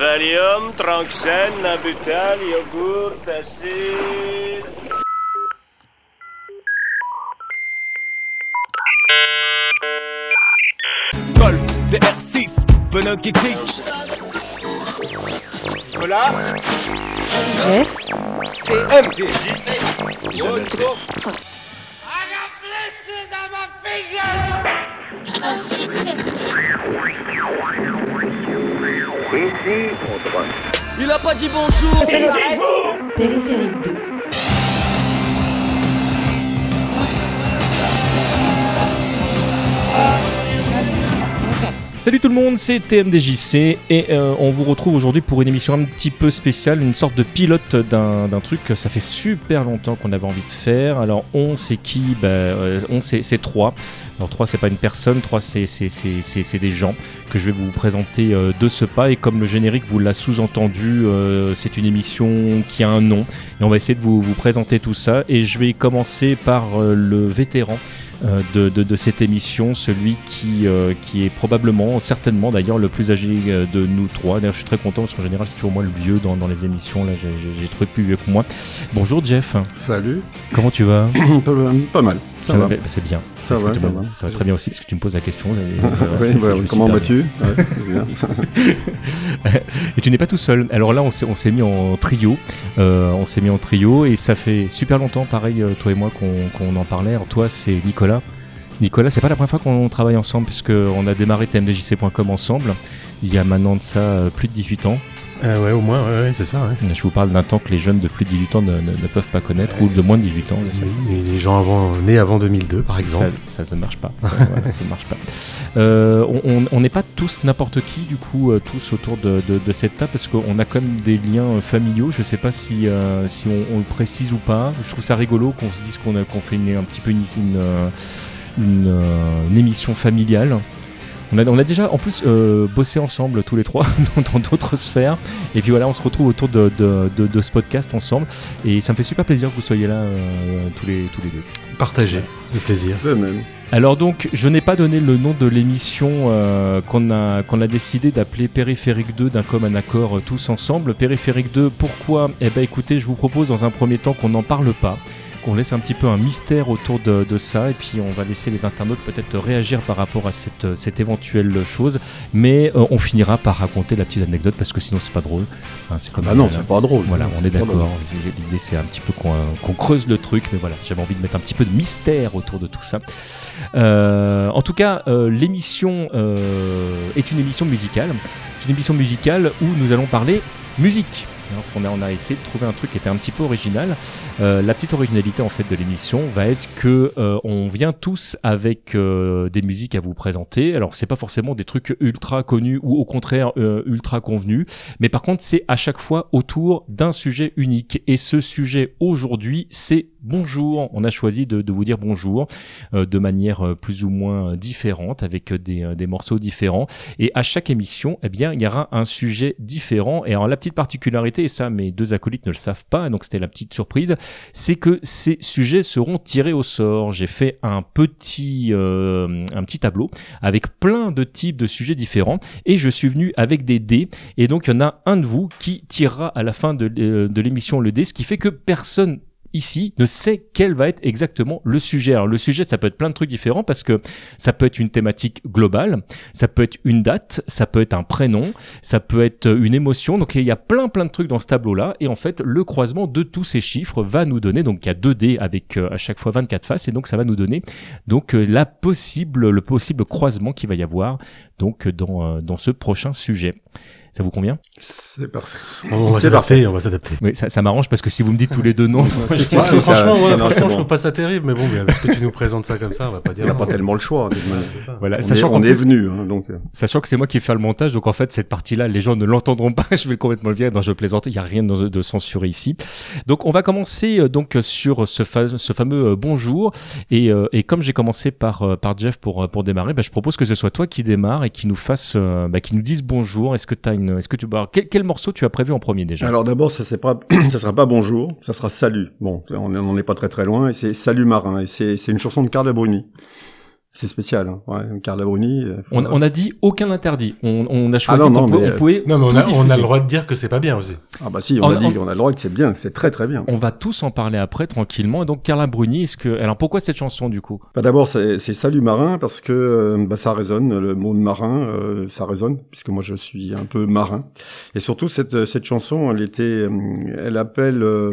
Valium, Tranxène, Nabutal, yogourt, acide... Golf, DR6, pneu qui glisse. Voilà. Jeff, Il a pas dit bonjour. Périphérique 2. Salut tout le monde, c'est TMDJC et euh, on vous retrouve aujourd'hui pour une émission un petit peu spéciale, une sorte de pilote d'un truc que ça fait super longtemps qu'on avait envie de faire. Alors on c'est qui? Bah, euh, On c'est c'est trois. Alors trois c'est pas une personne, trois c'est c'est- c'est des gens que je vais vous présenter euh, de ce pas et comme le générique vous l'a sous-entendu, c'est une émission qui a un nom et on va essayer de vous, présenter tout ça et je vais commencer par le vétéran de, de- de cette émission, celui qui, euh, qui est probablement, certainement d'ailleurs, le plus âgé euh, de nous trois. D'ailleurs, je suis très content parce qu'en général, c'est toujours moi le vieux dans, dans les émissions. Là, j'ai- trouvé plus vieux que moi. Bonjour Jeff, Salut. comment tu vas? Pas, pas mal. Ça va. C'est bien. Ça va, que tu ça m'as- va. ça va très bien aussi parce que tu me poses la question. euh, oui, suis comment vas-tu. Et tu n'es pas tout seul. Alors là, on s'est, mis en trio. Euh, on s'est mis en trio et ça fait super longtemps, pareil, euh, toi et moi, qu'on, en parlait. Alors toi, c'est Nicolas. Nicolas, c'est pas la première fois qu'on travaille ensemble puisqu'on a démarré tmdjc.com ensemble. Il y a maintenant de ça plus de 18 ans. Euh, ouais, au moins, ouais, ouais, c'est ça. Ouais. Je vous parle d'un temps que les jeunes de plus de 18 ans ne, ne- ne peuvent pas connaître ou de moins de 18 ans. Oui, et les gens avant, nés avant 2002, par exemple. Ça, ça, ne marche pas. Ça, voilà, ça ne marche pas. Euh, on- n'est pas tous n'importe qui, du coup, euh, tous autour de, de- de cette table, parce qu'on a quand même des liens euh, familiaux. Je sais pas si, euh, si on, on le précise ou pas. Je trouve ça rigolo qu'on se dise qu'on fait une, un petit peu une, une, une, une émission familiale. On a, on a déjà en plus euh, bossé ensemble tous les trois dans dans d'autres sphères. Et puis voilà, on se retrouve autour de, de, de- de ce podcast ensemble. Et ça me fait super plaisir que vous soyez là euh, tous, les, tous les deux. Partagé, de plaisir. De même. Alors donc, je n'ai pas donné le nom de l'émission euh, qu'on a, qu'on a décidé d'appeler Périphérique 2 d'un commun accord euh, tous ensemble. Périphérique 2, pourquoi? Eh ben écoutez, je vous propose dans un premier temps qu'on n'en parle pas, qu'on laisse un petit peu un mystère autour de, de ça, et puis on va laisser les internautes peut-être réagir par rapport à cette, euh, cette éventuelle chose, mais euh, on finira par raconter la petite anecdote parce que sinon c'est pas drôle. Hein, c'est comme Ah non, c'est pas drôle. voilà, on est d'accord. L'idée, c'est un petit peu qu'on creuse le truc, mais voilà, j'avais envie de mettre un petit peu de mystère autour de tout ça. Euh, en tout cas, euh, l'émission est une émission musicale. C'est une émission musicale où nous allons parler musique. Hein, Parce qu'on a, on a essayé de trouver un truc qui était un petit peu original. Euh, la petite originalité en fait de l'émission va être que euh, on vient tous avec euh, des musiques à vous présenter. Alors c'est pas forcément des trucs ultra connus ou au contraire ultra convenus, mais par contre c'est à chaque fois autour d'un sujet unique. Et ce sujet aujourd'hui c'est bonjour. On a choisi de, vous dire bonjour euh, de manière euh, plus ou moins différente avec euh, des, euh, morceaux différents. Et à chaque émission, eh bien il y aura un sujet différent. Et alors la petite particularité, et ça mes deux acolytes ne le savent pas, donc c'était la petite surprise, c'est que ces sujets seront tirés au sort. J'ai fait un petit, euh, un petit tableau avec plein de types de sujets différents et je suis venu avec des dés. Et donc il y en a un de vous qui tirera à la fin de, euh, de l'émission le dé, ce qui fait que personne ici ne sait quel va être exactement le sujet. Alors le sujet, ça peut être plein de trucs différents parce que ça peut être une thématique globale, ça peut être une date, ça peut être un prénom, ça peut être une émotion. Donc il y a plein plein de trucs dans ce tableau-là et en fait le croisement de tous ces chiffres va nous donner donc il y a 2 dés avec euh, à chaque fois 24 faces et donc ça va nous donner donc euh, la possible le possible croisement qu'il va y avoir donc dans euh, dans ce prochain sujet. Ça vous convient C'est parfait. On va C'est s'adapter, on va s'adapter. Oui, ça, ça m'arrange parce que si vous me dites tous les deux non, Ouais, ça. franchement, ouais, Non, franchement, je trouve pas ça terrible, mais bon, mais parce que tu nous présentes ça comme ça, on va pas dire. Il n'y a non. pas tellement le choix. voilà, On, sachant on qu'en est venu, hein, donc. euh, Sachant que c'est moi qui fais le montage, donc en fait cette partie-là, les gens ne l'entendront pas. je vais complètement le virer. Non, je plaisante. Il y a rien de, de censuré ici. Donc on va commencer euh, donc sur ce, fa- ce fameux euh, bonjour. Et, euh, et comme j'ai commencé par euh, par Jeff pour euh, pour démarrer, bah, je propose que ce soit toi qui démarre et qui nous fasse, euh, bah, qui nous dise bonjour. Est-ce que t'as est-ce que tu, bah, quel, morceau tu as prévu en premier déjà? Alors d'abord, ça ça sera pas bonjour, ça sera salut. Bon, on n'en est pas très très loin. Et c'est salut marin. Et c'est une chanson de Carla Bruni. C'est spécial. Hein. Ouais, Carla Bruni. euh, faut- On, on a dit aucun interdit. On, on a choisi Ah non, non, qu'on pouvait, mais, on pouvait Non, mais on a, on a diffuser. le droit de dire que c'est pas bien aussi. Ah bah si, on, On- a dit on- a le droit que c'est bien, c'est très très bien. On va tous en parler après tranquillement. Et donc Carla Bruni, est-ce que alors pourquoi cette chanson du coup? Bah, D'abord, c'est c'est Salut marin parce que euh, bah, ça résonne, le mot de marin, euh, ça résonne, puisque moi je suis un peu marin. Et surtout, cette, cette chanson, elle était, euh, elle appelle euh,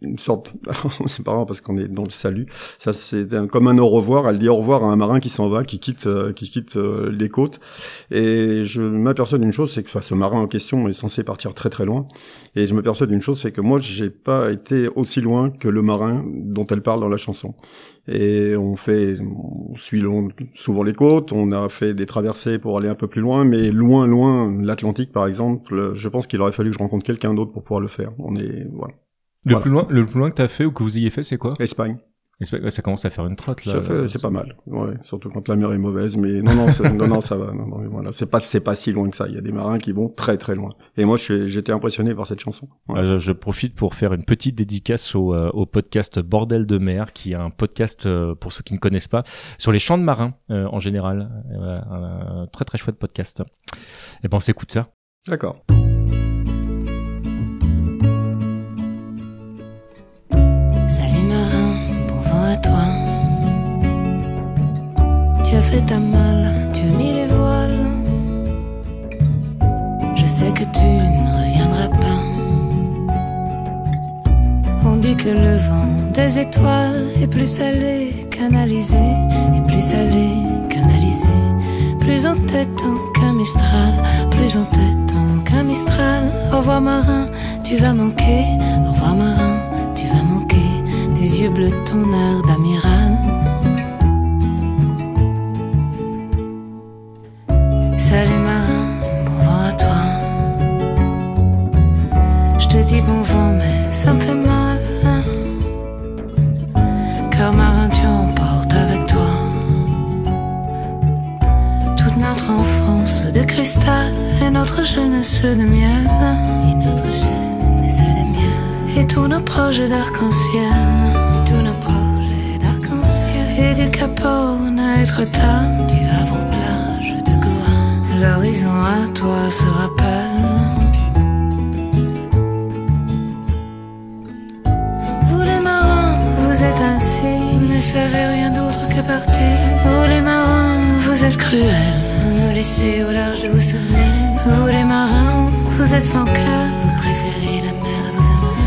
une sorte, c'est grave parce qu'on est dans le salut, ça c'est comme un au revoir, elle dit au revoir à un marin qui s'en va, qui quitte, euh, qui quitte euh, les côtes. Et je m'aperçois d'une chose, c'est que enfin, ce marin en question est censé partir très très loin. Et je m'aperçois d'une chose, c'est que moi j'ai pas été aussi loin que le marin dont elle parle dans la chanson. Et on fait, on suit souvent les côtes, on a fait des traversées pour aller un peu plus loin, mais loin, loin, l'Atlantique par exemple, je pense qu'il aurait fallu que je rencontre quelqu'un d'autre pour pouvoir le faire. On est, voilà. Le Voilà. plus loin, le plus loin que t'as fait ou que vous ayez fait, c'est quoi? Espagne, ouais, Ça commence à faire une trotte là. ça fait, c'est pas mal, ouais, surtout quand la mer est mauvaise, mais non, non, non, non, ça va, non, non, voilà, c'est pas, c'est pas si loin que ça. Il y a des marins qui vont très, très loin. Et moi, j'étais impressionné par cette chanson. Ouais. Euh, je, je profite pour faire une petite dédicace au, euh, au podcast Bordel de mer, qui est un podcast, euh, pour ceux qui ne connaissent pas, sur les chants de marins euh, en général. Voilà, un, un très très chouette podcast. Et ben on s'écoute ça. D'accord. Fait ta malle, tu as mis les voiles. Je sais que tu ne reviendras pas. On dit que le vent des étoiles est plus salé canalisé, et plus salé canalisé. Plus en tête qu'un Mistral, plus en tête qu'un Mistral. Au revoir marin, tu vas manquer. Au revoir marin, tu vas manquer. Tes yeux bleus, ton air d'amiral. Ça me fait mal. Car marin, tu emportes avec toi toute notre enfance de cristal et notre jeunesse de miel. Et notre jeunesse de miel. Et tous nos projets d'arc-en-ciel. Tous nos projets d'arc-en-ciel. Et du Cap Horn à Étretat. Du Havre aux plages de Goa. L'horizon à toi se rappelle. Ne savez rien d'autre que partir. Vous les marins, vous êtes cruels, nous laissez au large de vos souvenirs. Vous les marins, vous êtes sans cœur, vous préférez la mer à vos amants.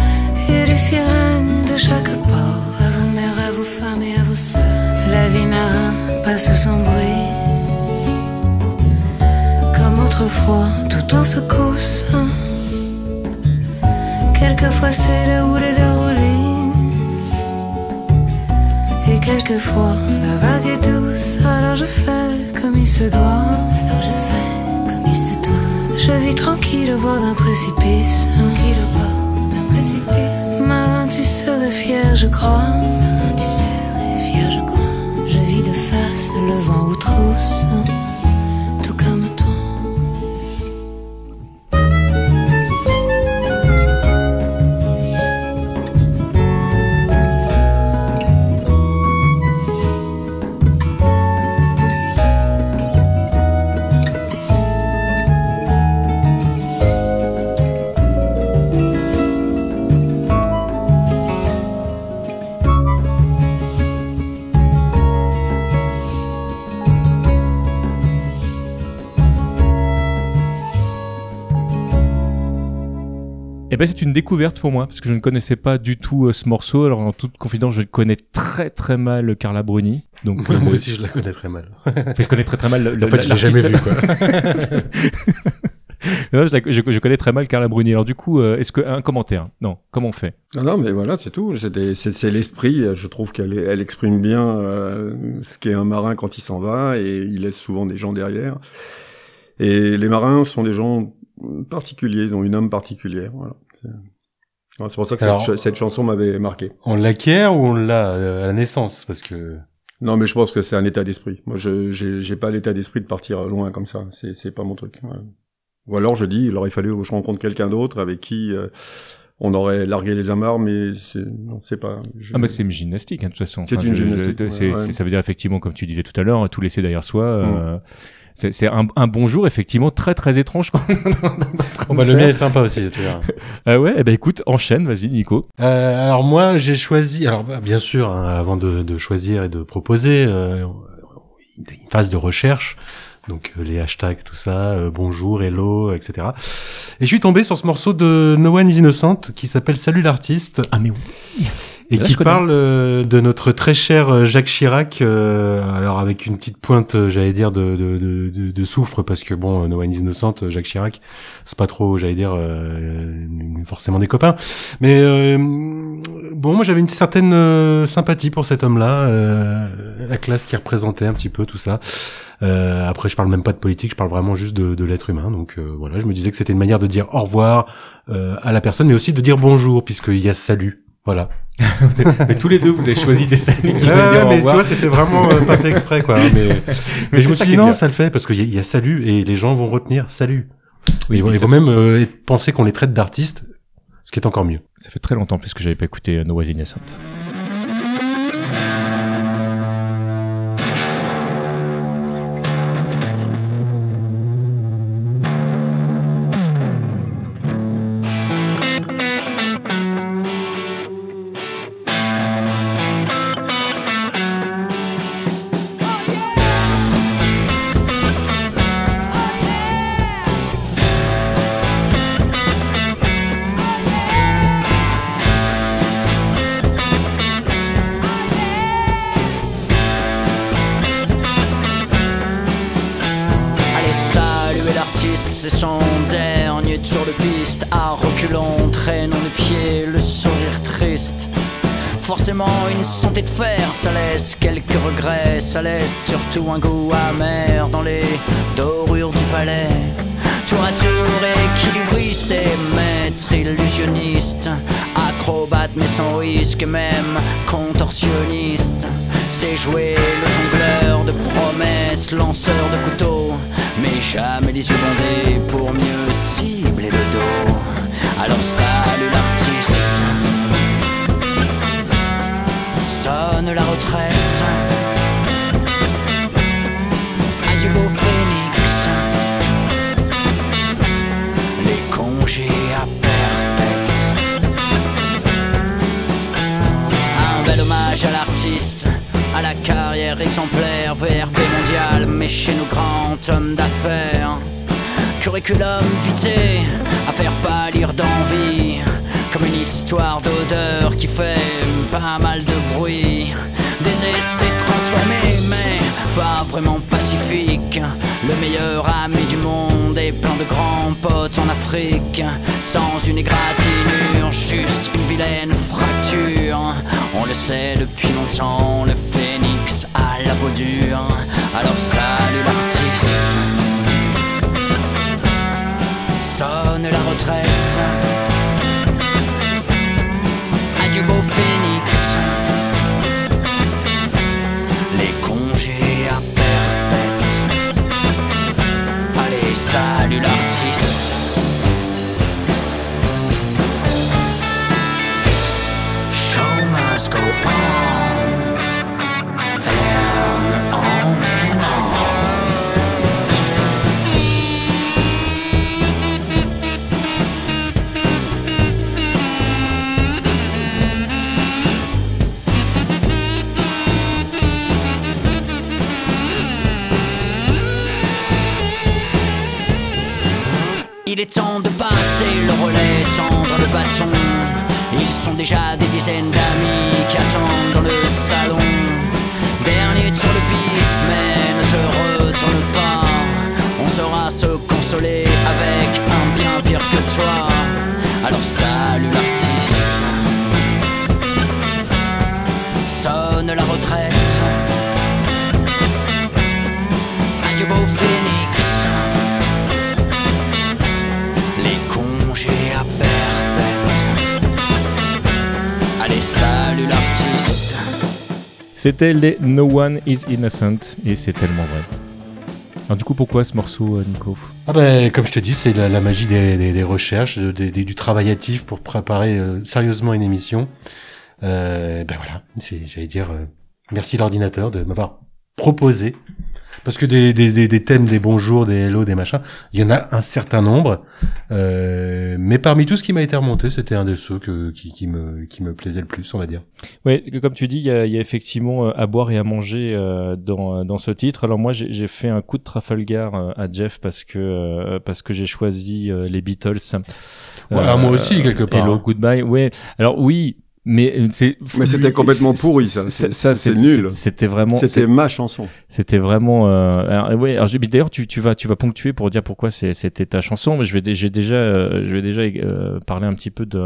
Et les sirènes de chaque port, à vos mères, à vos femmes et à vos sœurs. La vie marin passe sans bruit. Comme autrefois, tout en secousse. Quelquefois c'est le et le Et quelquefois la vague est douce. Alors je fais comme il se doit. Alors je fais comme il se doit. Je vis tranquille au bord d'un précipice. Tranquille au bord d'un précipice. Marin, tu serais fier, je crois. Marin, tu serais fier, je crois. Je vis de face le vent aux trousses. Ben c'est une découverte pour moi parce que je ne connaissais pas du tout euh, ce morceau. Alors en toute confidence, je connais très très mal Carla Bruni. Donc euh, Moi le- aussi, je la connais très mal. Enfin, je connais très très mal. le- En fait, je l'ai jamais vu, quoi. non, je, la- je- je connais très mal Carla Bruni. Alors du coup, euh, est-ce que un commentaire? Non. Comment on fait? Non, non, mais voilà, c'est tout. C'est l'esprit. Je trouve qu'elle elle exprime bien euh, ce qu'est un marin quand il s'en va et il laisse souvent des gens derrière. Et les marins sont des gens particuliers, ils ont une âme particulière. Voilà. C'est pour ça que Alors- cette, ch- cette chanson m'avait marqué. On l'acquiert ou on l'a euh, à la naissance? Parce que Non, mais je pense que c'est un état d'esprit. Moi, je j'ai j'ai pas l'état d'esprit de partir loin comme ça. C'est c'est pas mon truc. Ouais. Ou alors je dis, il aurait fallu que je rencontre quelqu'un d'autre avec qui euh, on aurait largué les amarres, mais c'est, non, c'est pas. je- Ah bah c'est une gymnastique hein, de toute façon. C'est une je- je- gymnastique, c'est- ouais. Mm. Ça veut dire effectivement, comme tu disais tout à l'heure, tout laisser derrière soi. euh, c'est c'est un, un bonjour effectivement très très étrange. Quoi. Bon, bah, le mien est sympa aussi, tu vois. Ah ouais, eh ben écoute, enchaîne, vas-y Nico. Euh, alors moi, j'ai choisi. Alors bah, bien sûr, hein, avant de, de choisir et de proposer, euh, une phase de recherche. Donc euh, les hashtags, tout ça, euh, bonjour, hello, etc. Et je suis tombé sur ce morceau de No One Is Innocent qui s'appelle Salut l'artiste Ah mais oui. Et Là, qui parle euh, de notre très cher euh, Jacques Chirac. euh, alors avec une petite pointe, euh, j'allais dire de, de, de, de, soufre parce que bon, No One Is Innocent, euh, Jacques Chirac, c'est pas trop, j'allais dire euh, forcément des copains. Mais euh, bon, moi j'avais une certaine euh, sympathie pour cet homme-là, euh, la classe qui représentait un petit peu tout ça. Euh, après, je parle même pas de politique, je parle vraiment juste de, de l'être humain. Donc euh, voilà, je me disais que c'était une manière de dire au revoir euh, à la personne, mais aussi de dire bonjour, puisqu'il y a salut. Voilà. mais tous les deux, vous avez choisi des qui dire au mais tu vois, c'était vraiment euh, pas fait exprès, quoi. Mais, mais, Mais je me ça suis dit non, bien. ça le fait parce qu'il y, a- il y a salut et les gens vont retenir salut. Oui, ils vont, ils même euh, penser qu'on les traite d'artistes, ce qui est encore mieux. Ça fait très longtemps plus que j'avais pas écouté No Was Innocent. Forcément une santé de fer, ça laisse quelques regrets Ça laisse surtout un goût amer dans les dorures du palais. Tour à tour équilibriste et maître illusionniste. Acrobate mais sans risque, même contorsionniste. C'est jouer le jongleur de promesses, lanceur de couteaux. Mais jamais les yeux bandés pour mieux cibler le dos. Alors salut l'artiste Sonne la retraite. Adieu beau phénix. Les congés à perpète. Un bel hommage à l'artiste, à la carrière exemplaire, VRP mondial, mais chez nos grands hommes d'affaires. Curriculum vitae, à faire pâlir d'envie, comme une histoire d'odeur qui fait pas mal de bruit. Des essais transformés, mais pas vraiment pacifiques. Le meilleur ami du monde et plein de grands potes en Afrique. Sans une égratignure, juste une vilaine fracture. On le sait depuis longtemps, le phénix a la peau dure. Alors salut l'artiste. Sonne la retraite. Tendre le C'était les No One Is Innocent et c'est tellement vrai. Alors du coup, pourquoi ce morceau, euh, Nico? Ah ben, comme je te dis, c'est la, magie des, recherches, du travail actif pour préparer euh, sérieusement une émission. Euh, ben voilà, j'allais dire, euh, merci l'ordinateur de m'avoir proposé. Parce que des, des, des, des thèmes, des bonjours, des hello, des machins, il y en a un certain nombre. Euh, mais parmi tout ce qui m'a été remonté, c'était un de ceux que, qui, qui, me, qui me plaisait le plus, on va dire. Ouais, comme tu dis, il y a, y a effectivement euh, à boire et à manger euh, dans, dans ce titre. Alors moi, j'ai fait un coup de Trafalgar euh, à Jeff parce que euh, parce que j'ai choisi euh, les Beatles. Ouais, moi aussi, quelque part, Hello, hein. goodbye. Ouais. Alors oui. Mais euh, c'est. Mais c'était complètement pourri, ça. Ça, c'est nul. C'était vraiment. C'était ma chanson. C'était vraiment. Euh, alors, ouais, alors, d'ailleurs, tu, tu vas, tu vas ponctuer pour dire pourquoi c'était ta chanson. Mais je vais, j'ai déjà, euh, je vais déjà euh, parler un petit peu de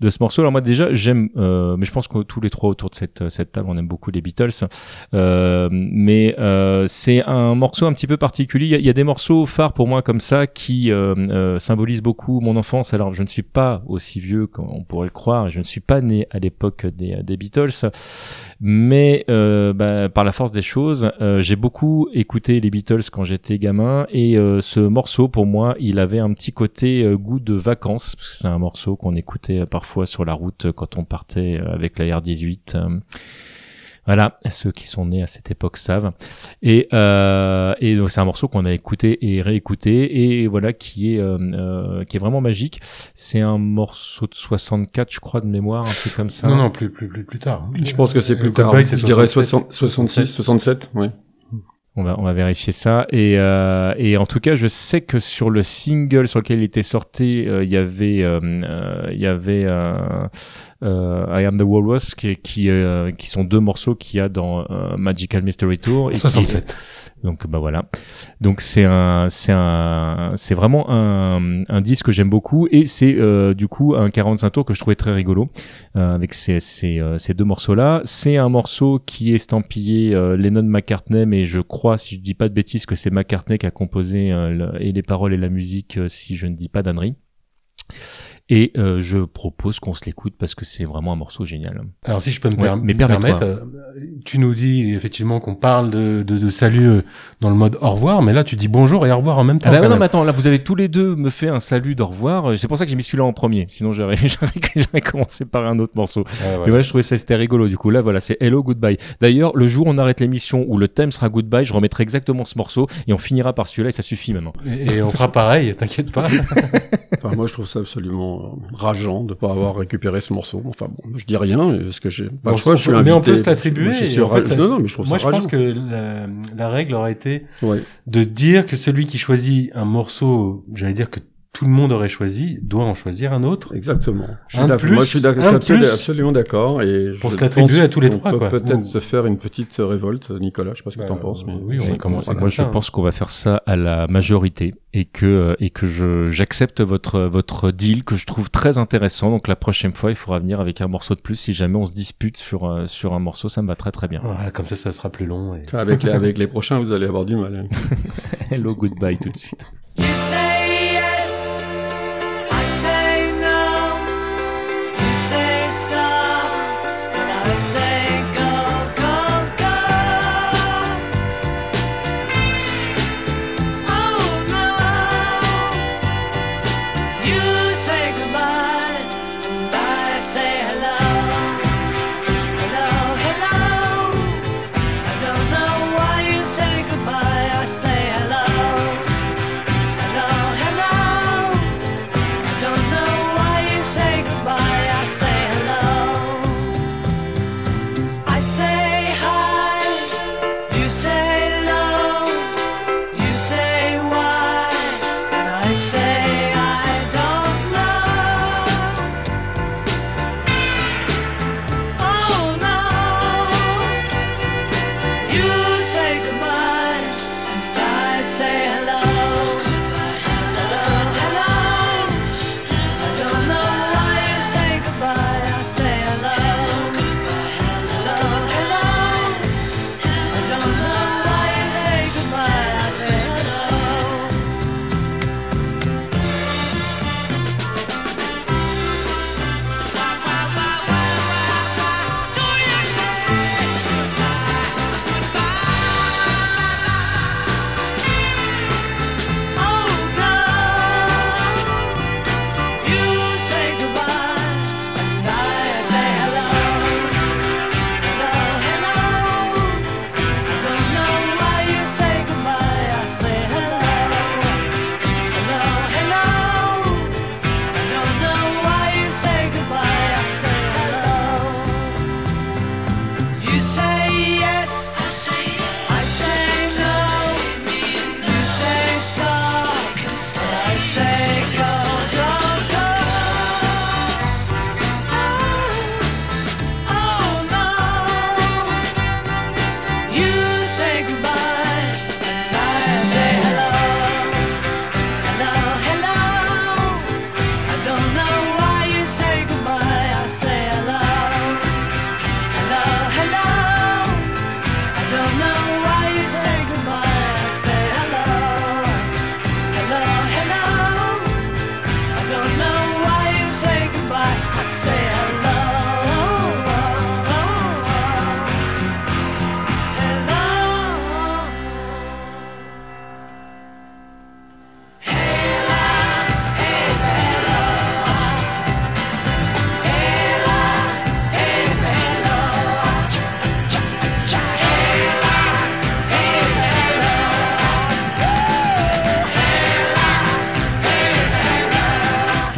de ce morceau. Alors moi déjà, j'aime, euh, mais je pense que tous les trois autour de cette cette table, on aime beaucoup les Beatles. Euh, mais euh, c'est un morceau un petit peu particulier. Il y, a, des morceaux phares pour moi comme ça qui euh, euh, symbolisent beaucoup mon enfance. Alors je ne suis pas aussi vieux qu'on pourrait le croire. Je ne suis pas né à l'époque des, des Beatles, mais euh, bah, par la force des choses, euh, j'ai beaucoup écouté les Beatles quand j'étais gamin et euh, ce morceau pour moi, il avait un petit côté euh, goût de vacances parce que c'est un morceau qu'on écoutait euh, parfois sur la route quand on partait euh, avec la R18. euh, voilà, ceux qui sont nés à cette époque savent. Et, euh, et donc c'est un morceau qu'on a écouté et réécouté et voilà qui est euh, euh, qui est vraiment magique. C'est un morceau de 64, je crois de mémoire, un truc comme ça. Non, non, plus, plus, plus, plus tard. Je pense que c'est plus tard. Je dirais 67. 60 66, 67, oui. On va, on va vérifier ça. Et, euh, et en tout cas, je sais que sur le single sur lequel il était sorti, euh, il y avait, euh, euh, il y avait I Am the Walrus, qui, qui, qui sont deux morceaux qu'il y a dans Magical Mystery Tour. Et qui- 67. Donc bah voilà. Donc c'est un c'est un c'est vraiment un, un disque que j'aime beaucoup et c'est euh, du coup un 45 tours que je trouvais très rigolo euh, avec ces ces, euh, ces deux morceaux là. C'est un morceau qui est estampillé Lennon McCartney mais je crois si je dis pas de bêtises que c'est McCartney qui a composé et les paroles et la musique si je ne dis pas d'ânerie. Et euh, je propose qu'on se l'écoute parce que c'est vraiment un morceau génial. Alors si je peux me, Ouais, per- mais me permets-toi. permettre, euh, tu nous dis effectivement qu'on parle de, de, de salut euh, dans le mode au revoir, mais là tu dis bonjour et au revoir en même temps. Ah bah ouais, non, même. mais attends, là vous avez tous les deux me fait un salut d'au revoir. C'est pour ça que j'ai mis celui-là en premier. Sinon j'aurais j'aurais j'aurais commencé par un autre morceau. Ouais, ouais. Mais ouais, je trouvais ça c'était rigolo. Du coup là voilà, c'est Hello Goodbye. D'ailleurs, le jour où on arrête l'émission où le thème sera Goodbye, je remettrai exactement ce morceau et on finira par celui-là et ça suffit maintenant. Et, et on fera pareil, t'inquiète pas. Enfin, moi, je trouve ça absolument euh, rageant de pas avoir récupéré ce morceau. Enfin bon, je dis rien parce que j'ai Bon, choix. Je suis mais on invité. peut se l'attribuer. Je en fait, non, non, mais je trouve moi, ça je pense que la, la règle aurait été Ouais. de dire que celui qui choisit un morceau, j'allais dire que tout le monde aurait choisi, doit en choisir un autre. Exactement. Je suis Un plus, Moi, je suis un Je suis plus. absolument d'accord. Et Pour je se l'attribuer pense à tous les qu'on trois, peut quoi. Peut-être Ou- se faire une petite révolte, Nicolas. Je sais pas ce que Bah, t'en penses, mais oui, on. Moi, comme je ça, hein. pense qu'on va faire ça à la majorité et que euh, et que je j'accepte votre votre deal que je trouve très intéressant. Donc la prochaine fois, il faudra venir avec un morceau de plus. Si jamais on se dispute sur euh, sur un morceau, ça me va très très bien. Voilà, comme ça, ça sera plus long. Et... Avec les, avec les prochains, vous allez avoir du mal. hein. Hello Goodbye tout de suite.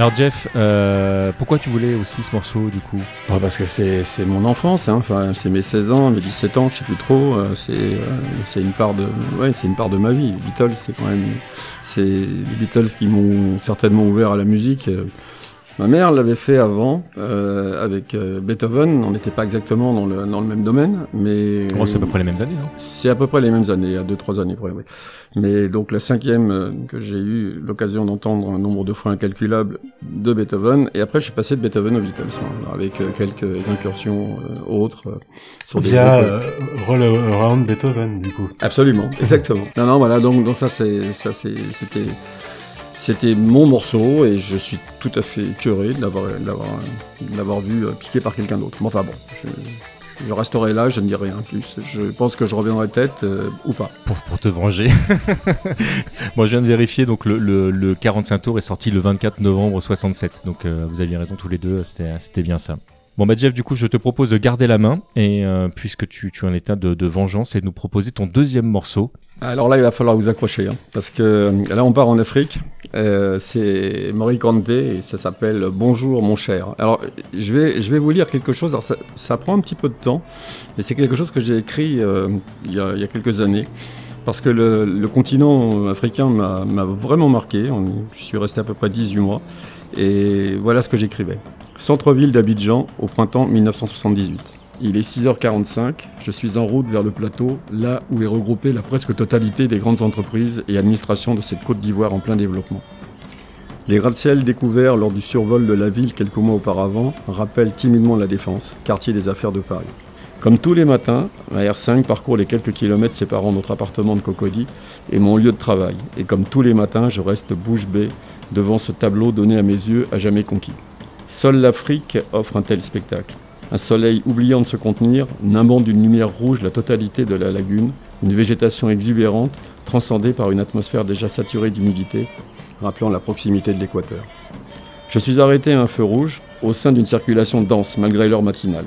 Alors Jeff, euh, pourquoi tu voulais aussi ce morceau du coup Ah, parce que c'est mon enfance, hein. enfin c'est mes 16 ans, mes 17 ans, je sais plus trop. euh, c'est euh, c'est une part de ouais, c'est une part de ma vie. Les Beatles, c'est quand même c'est les Beatles qui m'ont certainement ouvert à la musique. Ma mère l'avait fait avant euh, avec euh, Beethoven. On n'était pas exactement dans le dans le même domaine, mais Oh, C'est à peu près les mêmes années, non? C'est à peu près les mêmes années, il y a deux trois années près. Oui. Mais donc la cinquième euh, que j'ai eu l'occasion d'entendre un nombre de fois incalculable de Beethoven, et après je suis passé de Beethoven aux Beatles, hein, avec euh, quelques incursions euh, autres euh, sur des Via euh, Roll Around Beethoven, du coup. Absolument, exactement. Non, non, voilà, donc, donc ça, c'est, ça, c'est, c'était, c'était mon morceau et je suis tout à fait curé de l'avoir, de vu euh, piqué par quelqu'un d'autre. Mais enfin bon, je, je resterai là, je ne dirai rien plus. Je pense que je reviendrai peut-être euh, ou pas. pour, pour te venger. bon, je viens de vérifier, donc le, le, le 45 tours est sorti le 24 novembre 67. Donc euh, vous aviez raison tous les deux, c'était c'était bien ça. Bon bah Jeff, du coup, je te propose de garder la main, et euh, puisque tu, tu es en état de, de vengeance, et de nous proposer ton deuxième morceau. Alors là, il va falloir vous accrocher, hein, parce que euh, là, on part en Afrique. Euh, c'est Maurice Conte et ça s'appelle Bonjour mon cher. Alors, je vais, je vais vous lire quelque chose. Ça, prend un petit peu de temps, et c'est quelque chose que j'ai écrit euh, il, y a, quelques années. Parce que le, le continent africain m'a vraiment marqué. Je suis resté à peu près 18 mois. Et voilà ce que j'écrivais. Centre-ville d'Abidjan au printemps 1978. Il est 6h45, je suis en route vers le plateau, là où est regroupée la presque totalité des grandes entreprises et administrations de cette côte d'Ivoire en plein développement. Les gratte-ciel découverts lors du survol de la ville quelques mois auparavant rappellent timidement la Défense, quartier des affaires de Paris. Comme tous les matins, la R5 parcourt les quelques kilomètres séparant notre appartement de Cocody et mon lieu de travail. Et comme tous les matins, je reste bouche bée devant ce tableau donné à mes yeux à jamais conquis. Seule l'Afrique offre un tel spectacle. Un soleil oubliant de se contenir, nimbant d'une lumière rouge la totalité de la lagune, une végétation exubérante, transcendée par une atmosphère déjà saturée d'humidité, rappelant la proximité de l'équateur. Je suis arrêté à un feu rouge, au sein d'une circulation dense malgré l'heure matinale.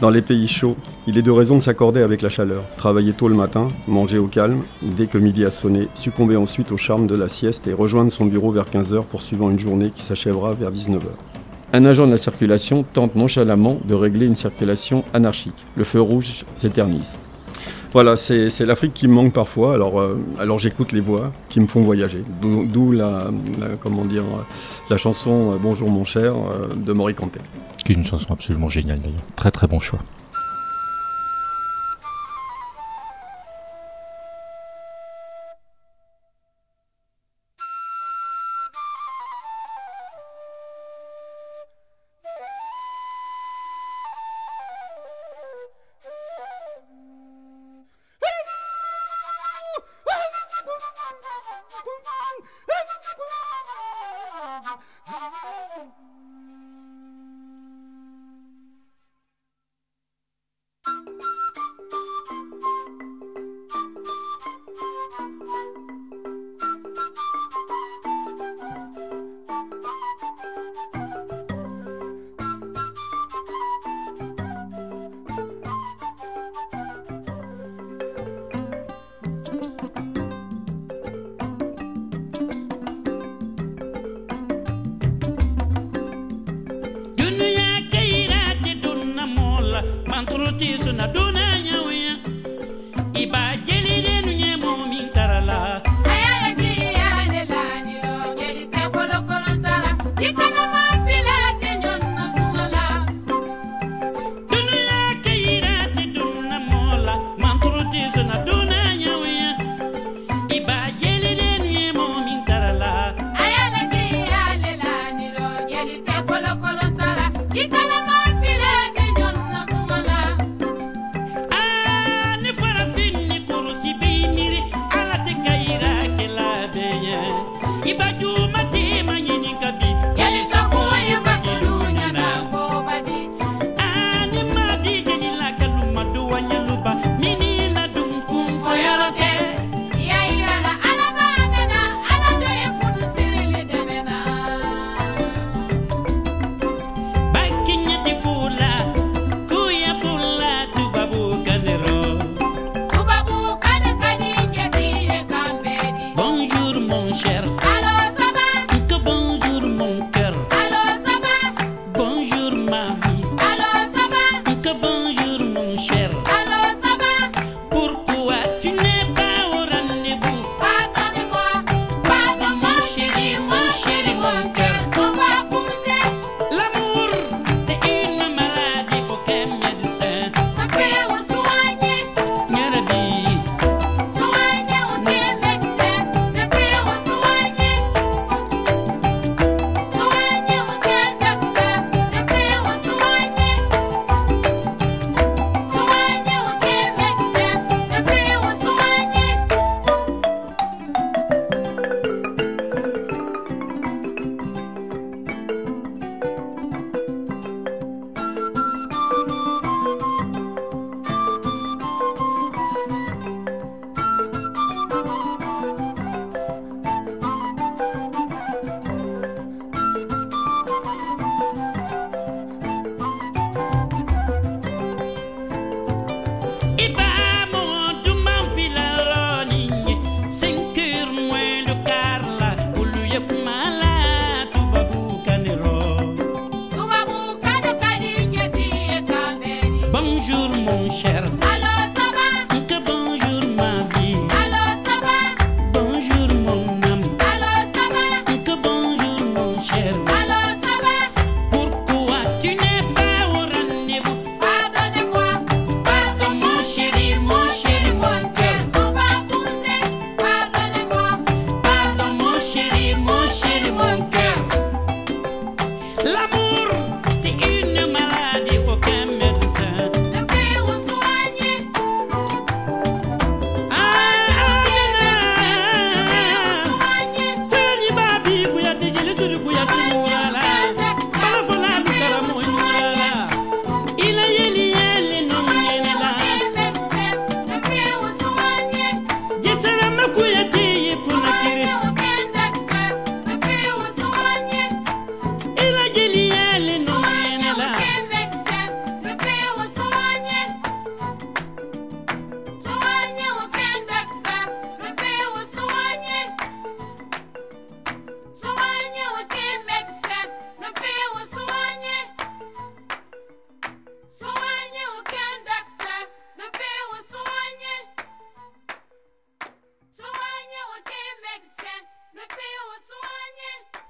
Dans les pays chauds, il est de raison de s'accorder avec la chaleur, travailler tôt le matin, manger au calme, dès que midi a sonné, succomber ensuite au charme de la sieste et rejoindre son bureau vers 15h poursuivant une journée qui s'achèvera vers 19h. Un agent de la circulation tente nonchalamment de régler une circulation anarchique. Le feu rouge s'éternise. Voilà, c'est c'est l'Afrique qui me manque parfois, alors, euh, alors j'écoute les voix qui me font voyager. D'où la, la- comment dire, la chanson euh, Bonjour mon cher euh, de Maurice Conté. Qui est une chanson absolument géniale d'ailleurs. Très très bon choix.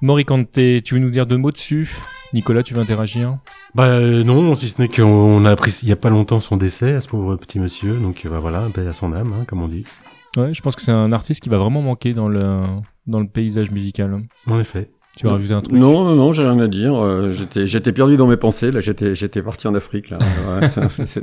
Morikante, tu veux nous dire deux mots dessus? Nicolas, tu veux interagir? Bah euh, non, si ce n'est qu'on a appris il y a pas longtemps son décès à ce pauvre petit monsieur, donc euh, bah, voilà, paix à son âme, hein, comme on dit. Ouais, je pense que c'est un artiste qui va vraiment manquer dans le, dans le paysage musical. En effet. Tu veux rajouter un truc? Non, non, non, j'ai rien à dire. Euh, j'étais, j'étais perdu dans mes pensées. Là, j'étais, j'étais parti en Afrique. Là. Ouais, ça, c'est-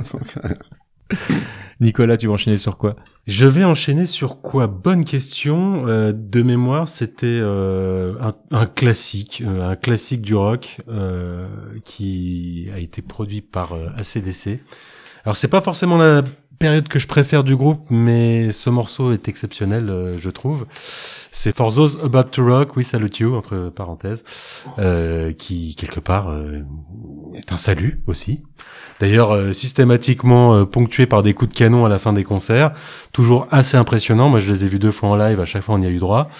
Nicolas, tu vas enchaîner sur quoi? Je vais enchaîner sur quoi? Bonne question. Euh, de mémoire, c'était euh, un, un classique, euh, un classique du rock euh, qui a été produit par euh, ACDC. Alors c'est pas forcément la période que je préfère du groupe, mais ce morceau est exceptionnel, euh, je trouve. C'est For Those About to Rock, We Salute You, entre parenthèses, qui quelque part est un salut aussi. D'ailleurs, euh, systématiquement euh, ponctué par des coups de canon à la fin des concerts, toujours assez impressionnant. Moi, je les ai vus deux fois en live. À chaque fois, on y a eu droit.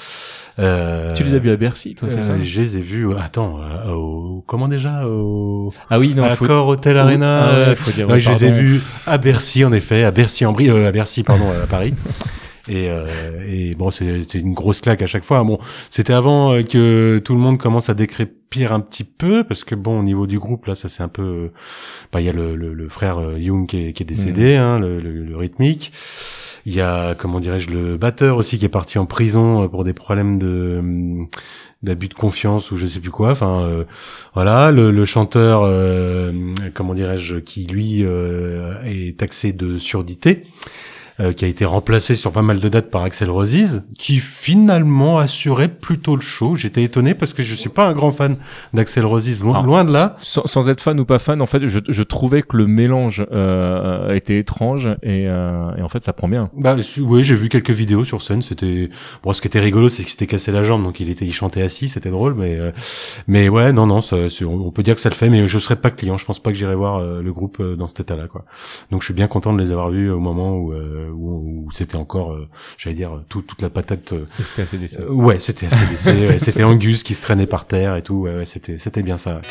Euh, Tu les as vus à Bercy, toi, c'est euh, ça Je les ai vus. euh, Attends, euh, au comment déjà au Ah oui, non, faut- Accor Hotel Arena. Ah ouais, faut dire, ouais, je les ai vus à Bercy, en effet, à Bercy en Brie, euh, à Bercy, pardon, à Paris. Et, euh, et bon, c'est une grosse claque à chaque fois. Bon, c'était avant euh, que tout le monde commence à décrépir un petit peu, parce que bon, au niveau du groupe, là, ça c'est un peu. euh, Bah, il y a le, le, le frère Young qui est, qui est décédé, hein, le, le, le rythmique. Il y a, comment dirais-je, le batteur aussi qui est parti en prison pour des problèmes de hum, d'abus de confiance ou je sais plus quoi. Enfin, euh, voilà, le, le chanteur, euh, comment dirais-je, qui lui euh, est taxé de surdité. Euh, qui a été remplacé sur pas mal de dates par Axel Rosiz, qui finalement assurait plutôt le show. J'étais étonné parce que je suis pas un grand fan d'Axel Rosiz, loin, Alors, loin de là. Sans, sans être fan ou pas fan, en fait, je, je trouvais que le mélange euh, était étrange et, euh, et en fait, ça prend bien. Bah oui, j'ai vu quelques vidéos sur scène. C'était bon. Ce qui était rigolo, c'est qu'il s'était cassé la jambe, donc il était, il chantait assis. C'était drôle, mais euh, mais ouais, non, non, ça, on peut dire que ça le fait. Mais je serais pas client. Je pense pas que j'irai voir euh, le groupe euh, dans cet état-là, quoi. Donc je suis bien content de les avoir vus au moment où euh, où, où c'était encore, euh, j'allais dire, tout- toute la patate. euh, C'était assez euh, ouais, c'était ACDC, ouais, c'était Angus qui se traînait par terre et tout. Ouais, ouais, c'était c'était bien ça. ouais.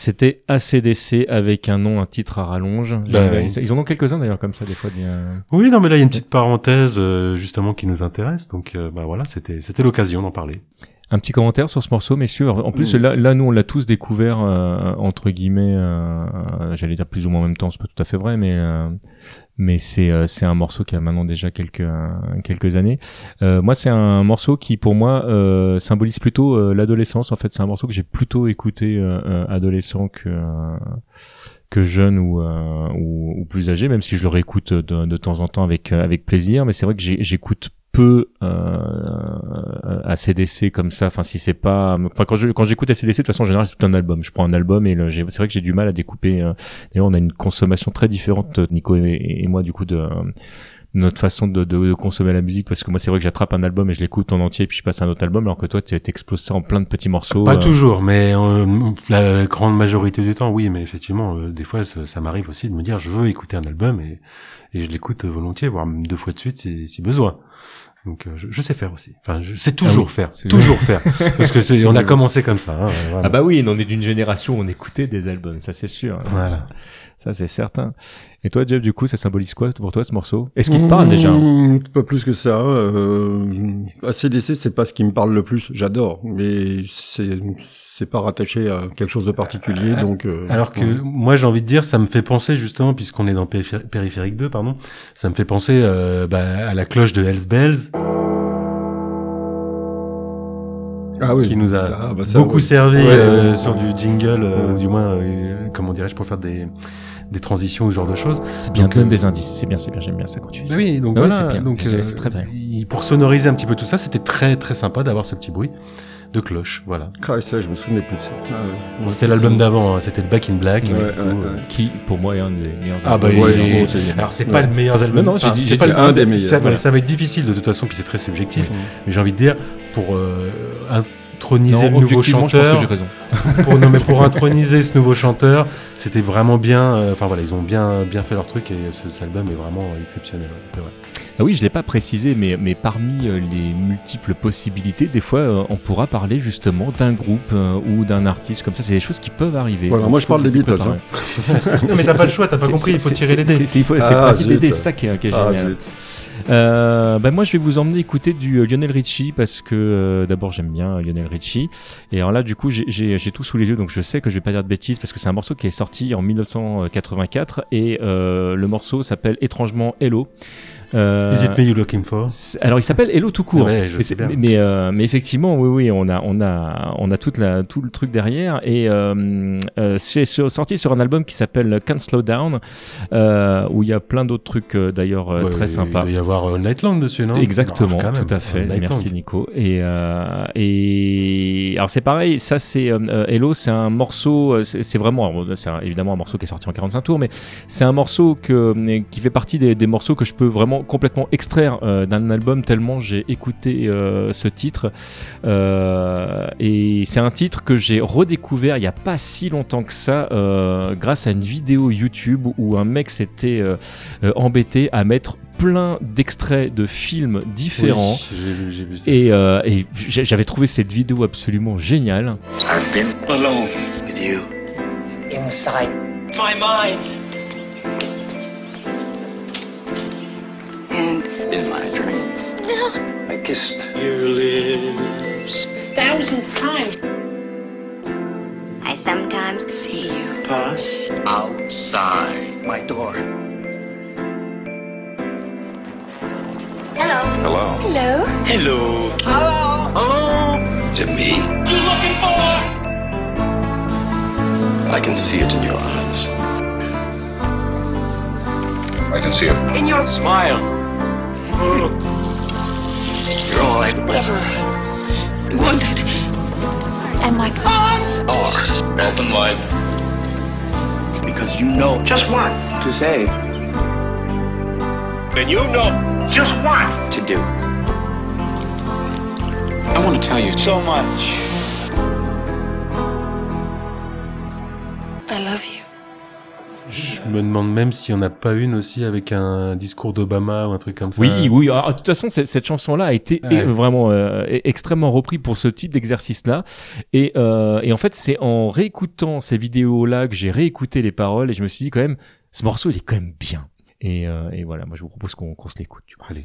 C'était ACDC avec un nom, un titre à rallonge. Bah, Ils- oui. Ils en ont quelques-uns d'ailleurs comme ça des fois. bien- Oui, non, mais là, il y a une petite parenthèse, euh, justement, qui nous intéresse. Donc, euh, bah voilà, c'était, c'était l'occasion d'en parler. Un petit commentaire sur ce morceau, messieurs. En plus, là, là, nous, on l'a tous découvert euh, entre guillemets. euh, J'allais dire plus ou moins en même temps, c'est pas tout à fait vrai, mais euh, mais c'est euh, c'est un morceau qui a maintenant déjà quelques euh, quelques années. Euh, moi, c'est un morceau qui, pour moi, euh, symbolise plutôt l'adolescence. En fait, c'est un morceau que j'ai plutôt écouté adolescent que euh, que jeune ou, euh, ou ou plus âgé, même si je le réécoute de, de temps en temps avec euh, avec plaisir. Mais c'est vrai que j'écoute peu euh, ACDC comme ça. Enfin, si c'est pas, enfin quand je quand j'écoute ACDC, de toute façon en général c'est tout un album. Je prends un album et le- c'est vrai que j'ai du mal à découper. euh, D'ailleurs, on a une consommation très différente, Nico et, et moi, du coup de notre façon de, de, de consommer la musique parce que moi c'est vrai que j'attrape un album et je l'écoute en entier et puis je passe à un autre album alors que toi tu t'exploses ça en plein de petits morceaux Pas euh, toujours, mais euh, la grande majorité du temps, oui. Mais effectivement, euh, des fois, ça, ça m'arrive aussi de me dire, je veux écouter un album et, et je l'écoute volontiers, voire même deux fois de suite si, si besoin. Donc, euh, je, je sais faire aussi. Enfin, je sais toujours Ah oui, faire, toujours faire, parce que c'est, on a commencé comme ça. Hein, voilà. Ah bah oui, on est d'une génération où on écoutait des albums, ça c'est sûr. Voilà. Ça c'est certain. Et toi Jeff, du coup, ça symbolise quoi pour toi ce morceau? Est-ce qu'il te parle déjà? Mmh, Pas plus que ça. Euh, ACDC, c'est pas ce qui me parle le plus. J'adore, mais c'est c'est pas rattaché à quelque chose de particulier. donc. euh, Alors que ouais. moi j'ai envie de dire, ça me fait penser justement, puisqu'on est dans Périphéri- Périphérique 2, pardon, ça me fait penser euh, bah, à la cloche de Hells Bells, ah oui, qui nous a Ah, bah ça, beaucoup oui. servi Ouais, euh, ouais. sur du jingle, euh, Ouais. ou du moins, euh, comment dirais-je, pour faire des, des transitions ou ce genre de choses. C'est bien, Donc, donne euh, des indices. C'est bien, c'est bien, j'aime bien ça quand tu fais ça. Oui, donc Ouais, voilà, c'est bien, donc c'est- euh, c'est très bien. Pour sonoriser un petit peu tout ça, c'était très très sympa d'avoir ce petit bruit de cloche, voilà. Ah, ça, je me souvenais plus de ça. Ah, ouais. Bon, c'était l'album d'avant, hein, c'était le Back in Black. Ouais, ouais, coup, Qui, pour moi, est un des meilleurs. Ah bah albums. Ouais, il est- en gros, c'est- alors c'est ouais. pas le meilleur album. Non, non, j'ai dit- pas dit le- un des meilleurs, Ça, voilà. ça va être difficile de toute façon, puis c'est très subjectif. Mais j'ai envie de dire pour euh, introniser Non, le nouveau objectivement, je pense que chanteur, raison. pour non mais pour introniser ce nouveau chanteur, c'était vraiment bien. euh, Enfin voilà, ils ont bien bien fait leur truc et ce, cet album est vraiment exceptionnel. ouais, C'est vrai. Ah oui, je l'ai pas précisé, mais, mais parmi euh, les multiples possibilités, des fois, euh, on pourra parler justement d'un groupe euh, ou d'un artiste comme ça. C'est des choses qui peuvent arriver. Voilà, moi, je parle des Beatles, préparer. non mais t'as pas le choix, t'as pas compris, il faut tirer les dés. c'est- C'est Ah, le principe des dés, c'est ça qui est, qui est Ah, génial. Euh, bah moi je vais vous emmener écouter du euh, Lionel Richie parce que euh, d'abord j'aime bien euh, Lionel Richie et alors là du coup j'ai- tout sous les yeux donc je sais que je vais pas dire de bêtises parce que c'est un morceau qui est sorti en 1984 et le morceau s'appelle étrangement Hello. Euh, Is it me you looking for alors il s'appelle Hello tout court. Ouais, je mais, sais c'est- bien. mais, mais, euh, mais effectivement, oui, oui, on a, on a, on a toute la, tout le truc derrière. Et euh, euh, c'est sorti sur un album qui s'appelle Can't Slow Down, euh, où il y a plein d'autres trucs euh, d'ailleurs Ouais, très sympas. Il doit y avoir Nightland dessus, non? Exactement, Ah, tout à fait. Merci Nico. Et euh, et alors c'est pareil, ça c'est Hello, c'est un morceau, c'est vraiment, c'est évidemment un morceau qui est sorti en 45 tours, mais c'est un morceau que qui fait partie des, des morceaux que je peux vraiment complètement extraire euh, d'un album tellement j'ai écouté euh, ce titre. Euh, et c'est un titre que j'ai redécouvert il y a pas si longtemps que ça, euh, grâce à une vidéo YouTube où un mec s'était embêté à mettre plein d'extraits de films différents. Oui, j'ai vu, j'ai vu ça. Et, euh, et j'avais trouvé cette vidéo absolument géniale. I've been alone with you. Inside my mind. Kissed your lips. a Thousand times. I sometimes see you. Pass outside my door. Hello. Hello. Hello. Hello. Hello. Hello. To me. You looking for? I can see it in your eyes. I can see it in your smile. You're all I've ever wanted. And my Arms are open wide. Because you know just what to say. And you know just what to do. I want to tell you so much. I love you. Je me demande même s'il n'y en a pas une aussi avec un discours d'Obama ou un truc comme ça. Oui, oui. Alors, de toute façon, cette, chanson-là a été Ouais. vraiment euh, extrêmement repris pour ce type d'exercice-là. Et, euh, et en fait, c'est en réécoutant ces vidéos-là que j'ai réécouté les paroles et je me suis dit quand même, ce morceau, il est quand même bien. Et, euh, et voilà, moi, je vous propose qu'on qu'on se l'écoute. vois. Allez.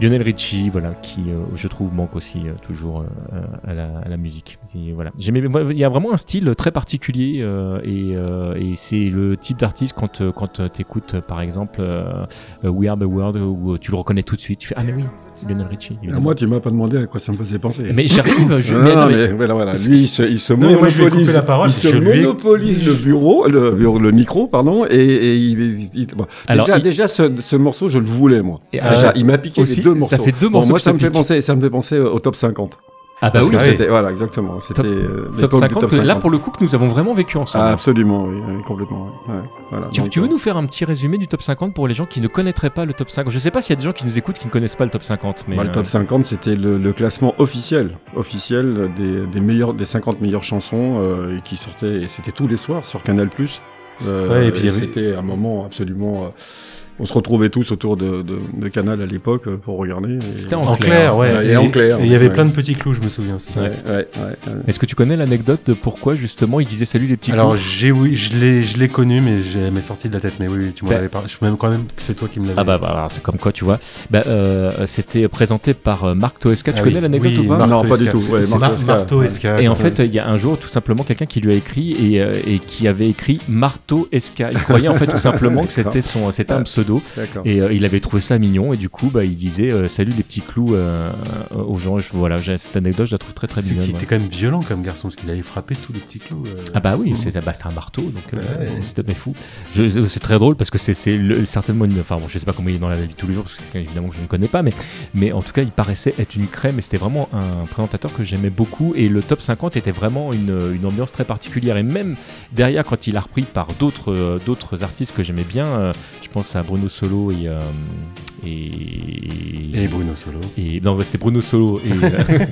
Lionel Richie, voilà, qui euh, je trouve manque aussi euh, toujours euh, à, la, à la musique. Voilà, Il y a vraiment un style très particulier euh, et, euh, et c'est le type d'artiste quand euh, quand t'écoutes euh, par exemple euh, euh, We Are the World où tu le reconnais tout de suite. Tu fais ah mais oui, Lionel Richie. Ah, évidemment. moi, tu m'as pas demandé à quoi ça me faisait penser. Mais j'arrive, je- Non, non, non, mais, mais- voilà, voilà. Lui, il se, il se monopolise, la parole, il se monopolise le bureau, le, le micro, pardon, et, et il, il- bon. Alors, déjà, déjà, ce, ce morceau, je le voulais, moi. Et, déjà, euh, il m'a piqué aussi, les deux ça morceaux. fait deux Bon, morceaux moi, ça ça me fait penser, ça me fait penser au top 50. Ah bah Parce oui, que c'était voilà exactement. C'était euh, Top l'époque du 50, top que- là 50. pour le coup que nous avons vraiment vécu ensemble. Ah, absolument, oui, oui, complètement. Ouais, voilà. Tu, Donc, tu veux euh, nous faire un petit résumé du top 50 pour les gens qui ne connaîtraient pas le top 50 Je sais pas s'il y a des gens qui nous écoutent qui ne connaissent pas le top 50, mais bah, le euh, top 50, c'était le, le classement officiel, officiel des, des meilleurs, des 50 meilleures chansons euh, et qui sortait. et C'était tous les soirs sur Canal+. Euh, Ouais, et puis c'était un moment absolument. On se retrouvait tous autour de, de, de Canal à l'époque euh, pour regarder. C'était en En clair, ouais. et, en clair. Et il y avait ouais. plein de petits clous, je me souviens aussi. Ouais, ouais, ouais, ouais. Est-ce que tu connais l'anecdote de pourquoi justement il disait salut les petits Alors clous? j'ai oui, je l'ai je l'ai connu mais j'ai m'est sorti de la tête mais oui, tu m'en Ben- avais parlé. Je suis même quand même que c'est toi qui me l'avais. Ah bah, bah, alors, c'est comme quoi tu vois. Bah, euh, c'était présenté par euh, Marc Toesca. Tu Ah connais oui. l'anecdote Oui, ou pas? Marc Non, pas du Toesca. tout. Marc Mar- Tosca, Marteau ouais. Esca. Et en fait, il y a un jour tout simplement quelqu'un qui lui a écrit et, et qui avait écrit Marteau Esca. Il croyait en fait tout simplement que c'était son, c'était un pseudo. Et euh, il avait trouvé ça mignon et du coup bah il disait euh, salut les petits clous euh, aux gens. Je- voilà, cette anecdote je la trouve très très mignonne. ouais. était quand même violent comme garçon parce qu'il avait frappé tous les petits clous. Ah bah oui, c'est bah, c'est un marteau, donc Ouais. c'était fou. C'est très drôle parce que c'est certainement une. Enfin bon, je sais pas comment il est dans la vie de tous les jours parce que évidemment que je ne connais pas, mais mais en tout cas il paraissait être une crème et c'était vraiment un présentateur que j'aimais beaucoup et le top 50 était vraiment une, une ambiance très particulière et même derrière quand il a repris par d'autres d'autres artistes que j'aimais bien, je pense à Bruno Solo et euh, et Et Bruno Solo. et non c'était Bruno Solo et euh,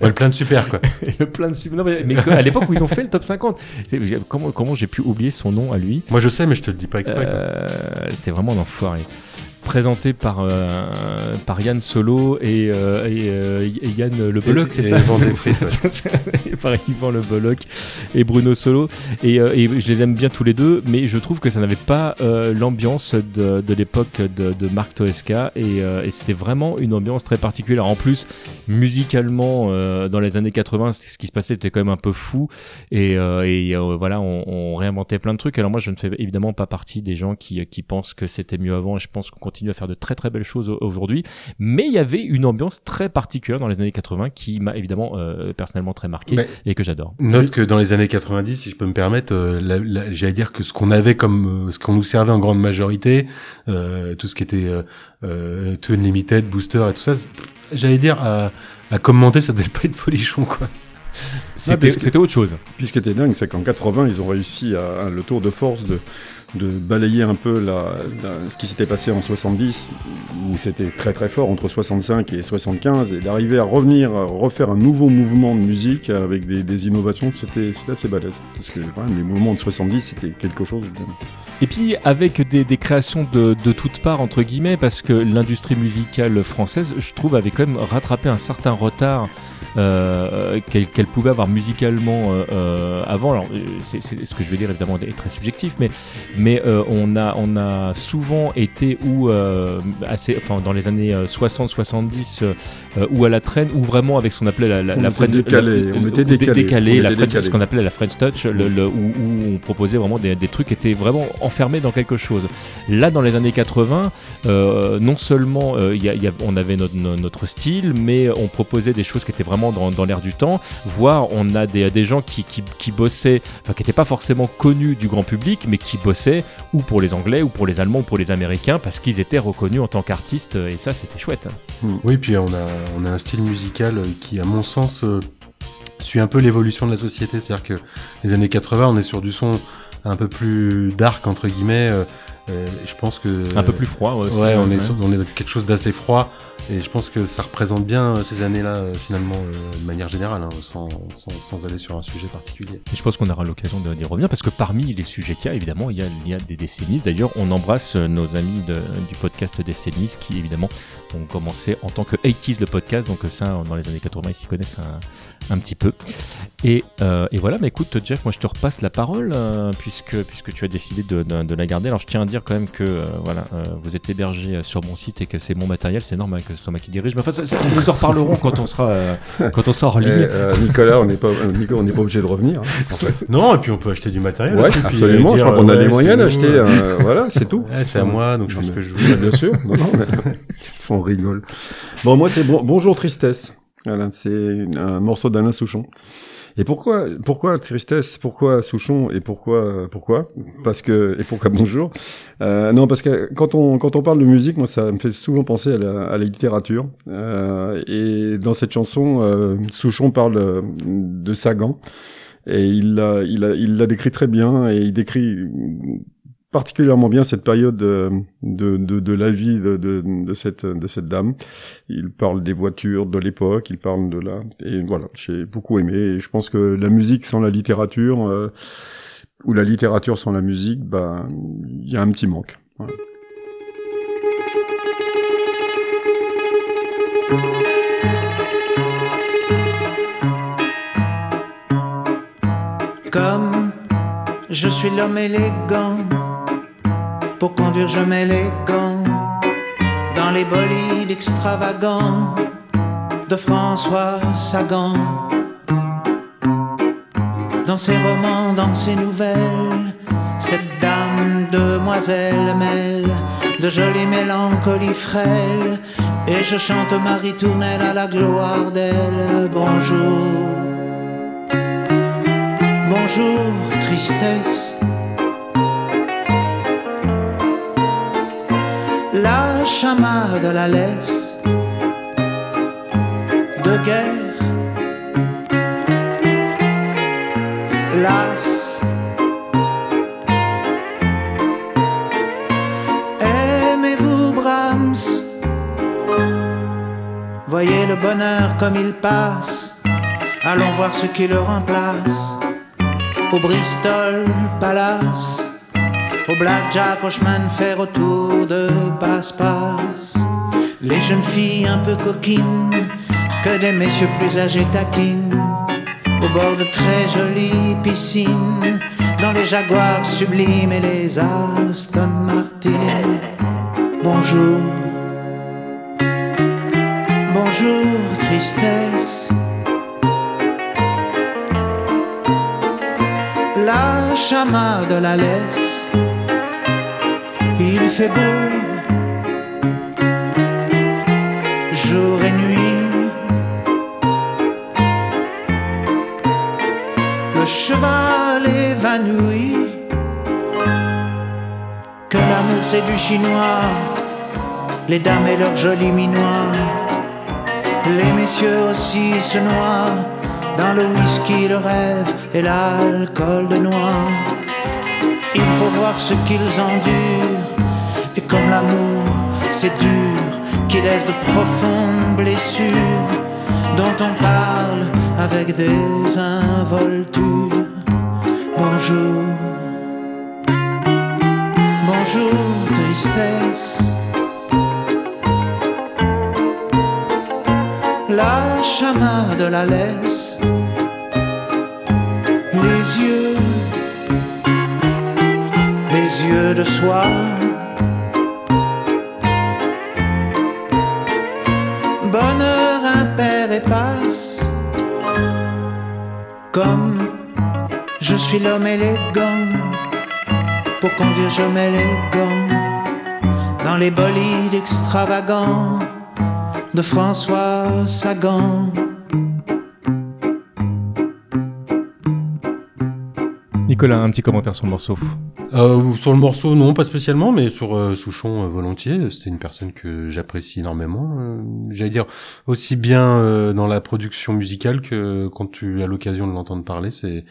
Ouais, plein de super quoi. le plein de non, mais, à l'époque où ils ont fait le top 50 c'est- comment comment j'ai pu oublier son nom à lui? Moi je sais mais je te le dis pas exprès. quoi. euh, C'était vraiment un enfoiré. Présenté par, euh, par Yann Solo et, euh, et, euh, et Yann Le Bolloc, c'est ça par Yvan Le Bolloc et Bruno Solo. Et, euh, et je les aime bien tous les deux, mais je trouve que ça n'avait pas euh, l'ambiance de, de l'époque de, de Marc Toesca. Et, c'était vraiment une ambiance très particulière. En plus, musicalement, dans les années 80, ce qui se passait était quand même un peu fou. Et, voilà, on, on réinventait plein de trucs. Alors moi, je ne fais évidemment pas partie des gens qui, qui pensent que c'était mieux avant. Et je pense qu'on continue à faire de très très belles choses au- aujourd'hui. Mais il y avait une ambiance très particulière dans les années 80 qui m'a évidemment euh, personnellement très marqué Mais- et que j'adore. Note que dans les années 90, si je peux me permettre, euh, la- la- j'allais dire que ce qu'on avait comme, euh, ce qu'on nous servait en grande majorité, euh, tout ce qui était euh, euh, Two Unlimited, Booster et tout ça, j'allais dire à, à commenter, ça devait pas être folichon quoi. C'était autre chose. Puis ce qui était dingue, c'est qu'en 80, ils ont réussi à, à le tour de force de, de balayer un peu ce qui s'était passé en 70, où c'était très très fort entre 65 et 75, et d'arriver à revenir, refaire un nouveau mouvement de musique avec des, innovations, c'était assez balèze. Parce que même, les mouvements de 70, c'était quelque chose. Et puis avec des, créations de, de toutes parts entre guillemets parce que l'industrie musicale française, je trouve, avait quand même rattrapé un certain retard euh, qu'elle pouvait avoir musicalement euh, euh, avant. Alors c'est- ce que je vais dire évidemment est très subjectif, mais mais euh, on a on a souvent été ou euh, assez, enfin dans les années 60-70 euh, ou à la traîne ou vraiment avec ce qu'on appelait la, la, On la French- décalé, la- on était dé- décalé, décalé, on la French- ce qu'on appelait la French Touch, le, le- où, où on proposait vraiment des, des trucs qui étaient vraiment enfermés dans quelque chose. Là, dans les années 80, euh, non seulement il y a- il y a- on avait notre, no- notre style, mais on proposait des choses qui étaient vraiment dans, dans l'air du temps, voire on a des, des gens qui, qui, qui bossaient, enfin, qui n'étaient pas forcément connus du grand public, mais qui bossaient ou pour les Anglais, ou pour les Allemands, ou pour les Américains, parce qu'ils étaient reconnus en tant qu'artistes, et ça, c'était chouette. hein. Oui, puis on a, on a un style musical euh, qui, à mon sens, euh, suit un peu l'évolution de la société. C'est-à-dire que les années 80, on est sur du son un peu plus dark, entre guillemets. euh, je pense que... Un peu plus froid, ouais, aussi, Ouais, on, ouais. est sur- on est dans quelque chose d'assez froid. Et je pense que ça représente bien euh, ces années-là, euh, finalement, euh, de manière générale, hein, sans, sans, aller sur un sujet particulier. Et je pense qu'on aura l'occasion d'y revenir parce que parmi les sujets qu'il y a, évidemment, il y a, des décennies. D'ailleurs, on embrasse nos amis du podcast Décennies qui, évidemment, ont commencé en tant que 80s le podcast. Donc, ça, dans les années 80, ils s'y connaissent un, petit peu. Et, voilà, mais écoute, Jeff, moi, je te repasse la parole puisque, puisque tu as décidé de, la garder. Alors, je tiens à dire quand même que voilà, vous êtes hébergé sur mon site et que c'est mon matériel. C'est normal que ce soit moi qui dirige. Mais enfin, ça- ça- nous en reparlerons quand on sera, euh, quand on sera Et, ligne. euh, Nicolas, on n'est pas, euh, on n'est pas obligé de revenir. hein, en fait. Non, et puis on peut acheter du matériel. Ouais, aussi, absolument. euh, je dire, crois qu'on a les moyens c'est nous, d'acheter. euh, euh, voilà, c'est tout. Ouais, c'est à moi, donc je mais- que je veux. Bien sûr. Non, non, mais- on rigole. Bon, moi, c'est bon, Bonjour Tristesse. Voilà, c'est un morceau d'Alain Souchon. Et pourquoi, pourquoi tristesse, pourquoi Souchon et pourquoi, pourquoi? Parce que et pourquoi bonjour? Euh, Non, parce que quand on quand on parle de musique, moi ça me fait souvent penser à la, à la littérature. Euh, et dans cette chanson, euh, Souchon parle euh, de Sagan. Et il l'a il a, il l'a décrit très bien et il décrit particulièrement bien cette période de, de, de, la vie de, de, cette, de cette dame. Il parle des voitures de l'époque, il parle de là. Et voilà, j'ai beaucoup aimé. Et je pense que la musique sans la littérature, euh, ou la littérature sans la musique, bah, il y a un petit manque. Comme je suis l'homme élégant, pour conduire je mets les gants dans les bolides extravagants de François Sagan. Dans ses romans, dans ses nouvelles, cette dame demoiselle mêle de jolies mélancolies frêles et je chante Marie Tournelle à la gloire d'elle. Bonjour, bonjour, tristesse. La chamade la laisse de guerre. Las. Aimez-vous Brahms? Voyez le bonheur comme il passe. Allons voir ce qui le remplace. Au Bristol Palace. Au blackjack, au chemin de fer autour de passe-passe. Les jeunes filles un peu coquines, que des messieurs plus âgés taquinent. Au bord de très jolies piscines, dans les jaguars sublimes et les Aston Martin. Bonjour, bonjour, tristesse. La chamade la laisse il fait beau, jour et nuit. Le cheval évanoui, que l'amour c'est du chinois, les dames et leurs jolis minois, les messieurs aussi se noient dans le whisky, le rêve et l'alcool de noix. Il faut voir ce qu'ils endurent. Et comme l'amour, c'est dur, qui laisse de profondes blessures, dont on parle avec des involtures. Bonjour, bonjour, tristesse. La chamade la laisse, les yeux les yeux de soie. Comme je suis l'homme élégant. Pour conduire, je mets les gants dans les bolides extravagants de François Sagan. Nicolas, un petit commentaire sur le morceau. Euh, sur le morceau, non, pas spécialement, mais sur euh, Souchon, euh, volontiers. C'était une personne que j'apprécie énormément. Euh, J'allais dire aussi bien euh, dans la production musicale que quand tu as l'occasion de l'entendre parler. C'est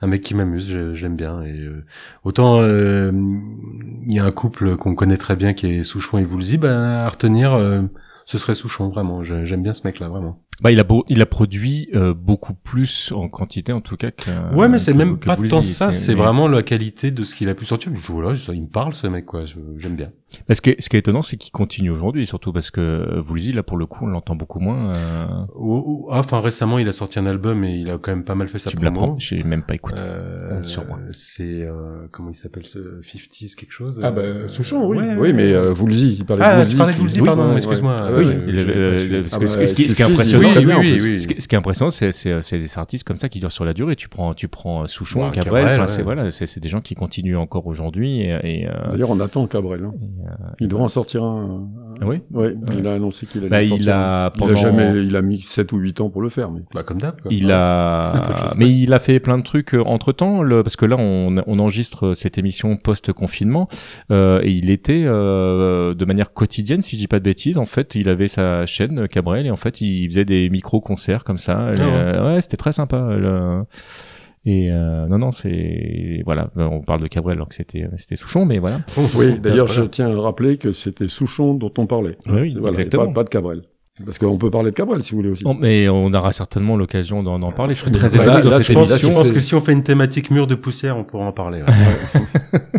un mec qui m'amuse, l'aime bien. Et euh, autant il y a un couple qu'on connaît très bien qui est Souchon et Woolsey, ben à retenir, ce serait Souchon vraiment. J'aime bien ce mec-là vraiment. Bah, il a beau, il a produit euh, beaucoup plus en quantité en tout cas que. Ouais, mais c'est même que pas tant ça, c'est mais- vraiment la qualité de ce qu'il a pu sortir. Je, voilà, il me parle ce mec, quoi. je- J'aime bien. Parce que ce qui est étonnant, c'est qu'il continue aujourd'hui, surtout parce que Woolsey, là, pour le coup, on l'entend beaucoup moins. euh, Oh, oh, ah, Enfin, récemment, il a sorti un album et il a quand même pas mal fait sa Tu promo. j'ai même pas écouté. Euh. C'est euh, comment il s'appelle ce 50s quelque chose Ah bah, euh, Souchon, oui. ouais, oui, mais euh, Woolsey, il parlait Ah, de Woolsey. tu parlais de Woolsey, pardon, excuse-moi. Euh, oui, je- il je- avait- je- euh, parce Ah que ce qui, est impressionnant, oui, oui, bien, oui, oui. Ce, qui, ce qui est impressionnant, c'est c'est c'est des artistes comme ça qui durent sur la durée. Tu prends tu prends Souchon, Ouais, Cabrel, Cabrel, ouais. c'est voilà, c'est c'est des gens qui continuent encore aujourd'hui et, et, euh, D'ailleurs, on attend Cabrel. Hein. il devrait en sortir un. Oui Ouais, il a annoncé qu'il allait Bah, en il sortir a pendant- Il a jamais, il a mis 7 ou 8 ans pour le faire, mais. Bah, comme d'hab. Il a, mais il a fait plein de trucs entre temps, parce que là on, on enregistre cette émission post-confinement euh, et il était euh, de manière quotidienne, si je dis pas de bêtises, en fait, il avait sa chaîne Cabrel et en fait il faisait des micro-concerts comme ça. Ah ouais. euh, ouais, c'était très sympa. le- Et euh, non, non, c'est voilà, on parle de Cabrel alors que c'était c'était Souchon, mais voilà. Oui, d'ailleurs, Voilà. je tiens à rappeler que c'était Souchon dont on parlait. Oui, oui, Voilà, et exactement. Pas, pas de Cabrel. Parce qu'on peut parler de Cabrel si vous voulez aussi. Mais on aura certainement l'occasion d'en parler. Je serais très étonné dans là, cette je pense- Je émission. pense que si on fait une thématique mur de poussière, on pourra en parler. ouais.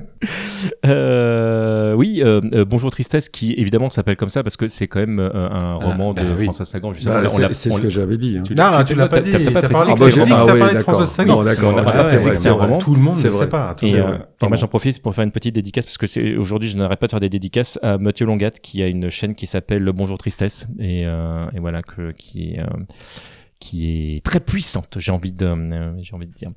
Euh, oui, euh, euh, Bonjour Tristesse, qui évidemment s'appelle comme ça parce que c'est quand même euh, un roman bah de oui. François Sagan. Justement, Bah, on l'a- c'est ce que j'avais dit. hein. Non, tu l'as pas dit. t'as- précisé parlé que que c'est j'ai dit un que roman. ça parlait de. François Sagan. Non, d'accord. Ah, pas c'est précisé vrai, que c'est un roman. Tout le monde C'est ne vrai. sait pas. Et, euh, moi j'en profite pour faire une petite dédicace parce que c'est aujourd'hui je n'arrête pas de faire des dédicaces à Mathieu Longat qui a une chaîne qui s'appelle Bonjour Tristesse et, euh, et voilà que qui est euh, qui est très puissante j'ai envie de euh, j'ai envie de dire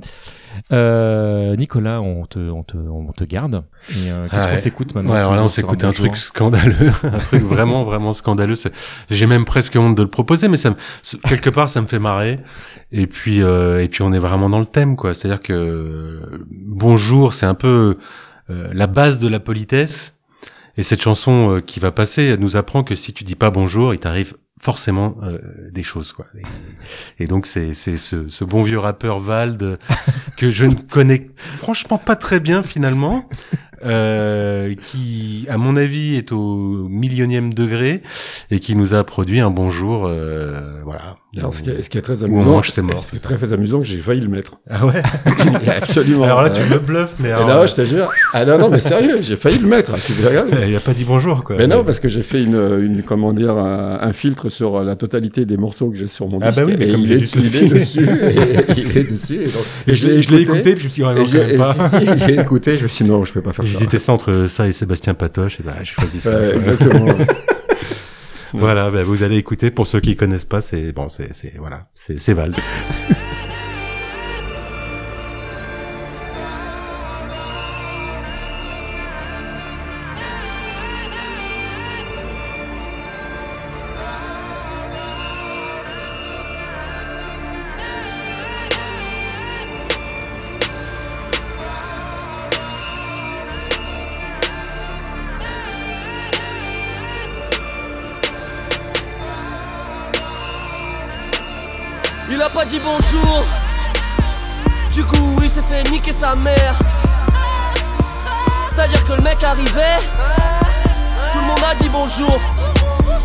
euh, Nicolas on te on te on te garde et euh, qu'est-ce Ah qu'on s'écoute maintenant Ouais, alors là, on s'écoute un truc scandaleux, un truc vraiment, vraiment scandaleux. J'ai même presque honte de le proposer, mais ça, quelque part, ça me fait marrer. Et puis, euh, et puis, on est vraiment dans le thème, quoi. C'est-à-dire que bonjour, c'est un peu la base de la politesse. Et cette chanson qui va passer nous apprend que si tu dis pas bonjour, il t'arrive forcément euh, des choses, quoi. Et, donc, c'est c'est ce, ce bon vieux rappeur Vald que je ne connais franchement pas très bien finalement euh, qui, à mon avis, est au millionième degré et qui nous a produit un bonjour, euh, voilà. Alors, ce, qui est, ce qui est très amusant, ses morts. ce qui est très, très amusant, que j'ai failli le mettre. Ah ouais? Absolument. Alors là, tu Euh, me bluffes, mais et alors, là, je te jure. Ah non, non, mais sérieux, j'ai failli le mettre. Tu il a pas dit bonjour, quoi. Mais non, parce que j'ai fait une, une comment dire, un, un filtre sur la totalité des morceaux que j'ai sur mon Ah disque. bah oui, mais et comme il est, il est dessus. Et, il est dessus. Et, donc, Et je l'ai- je l'ai écouté, puis je me suis dit, ah non, et je- et pas. si, si, j'ai écouté, je me suis dit, non, je peux pas faire ça. J'hésitais ça entre ça et Sébastien Patoche, et bah, j'ai choisi ça. Ouais, exactement. voilà, bah, vous allez écouter. Pour ceux qui connaissent pas, c'est bon, c'est, c'est voilà, c'est, c'est dit bonjour. Du coup, il s'est fait niquer sa mère. C'est-à-dire que le mec arrivait, tout le monde a dit bonjour.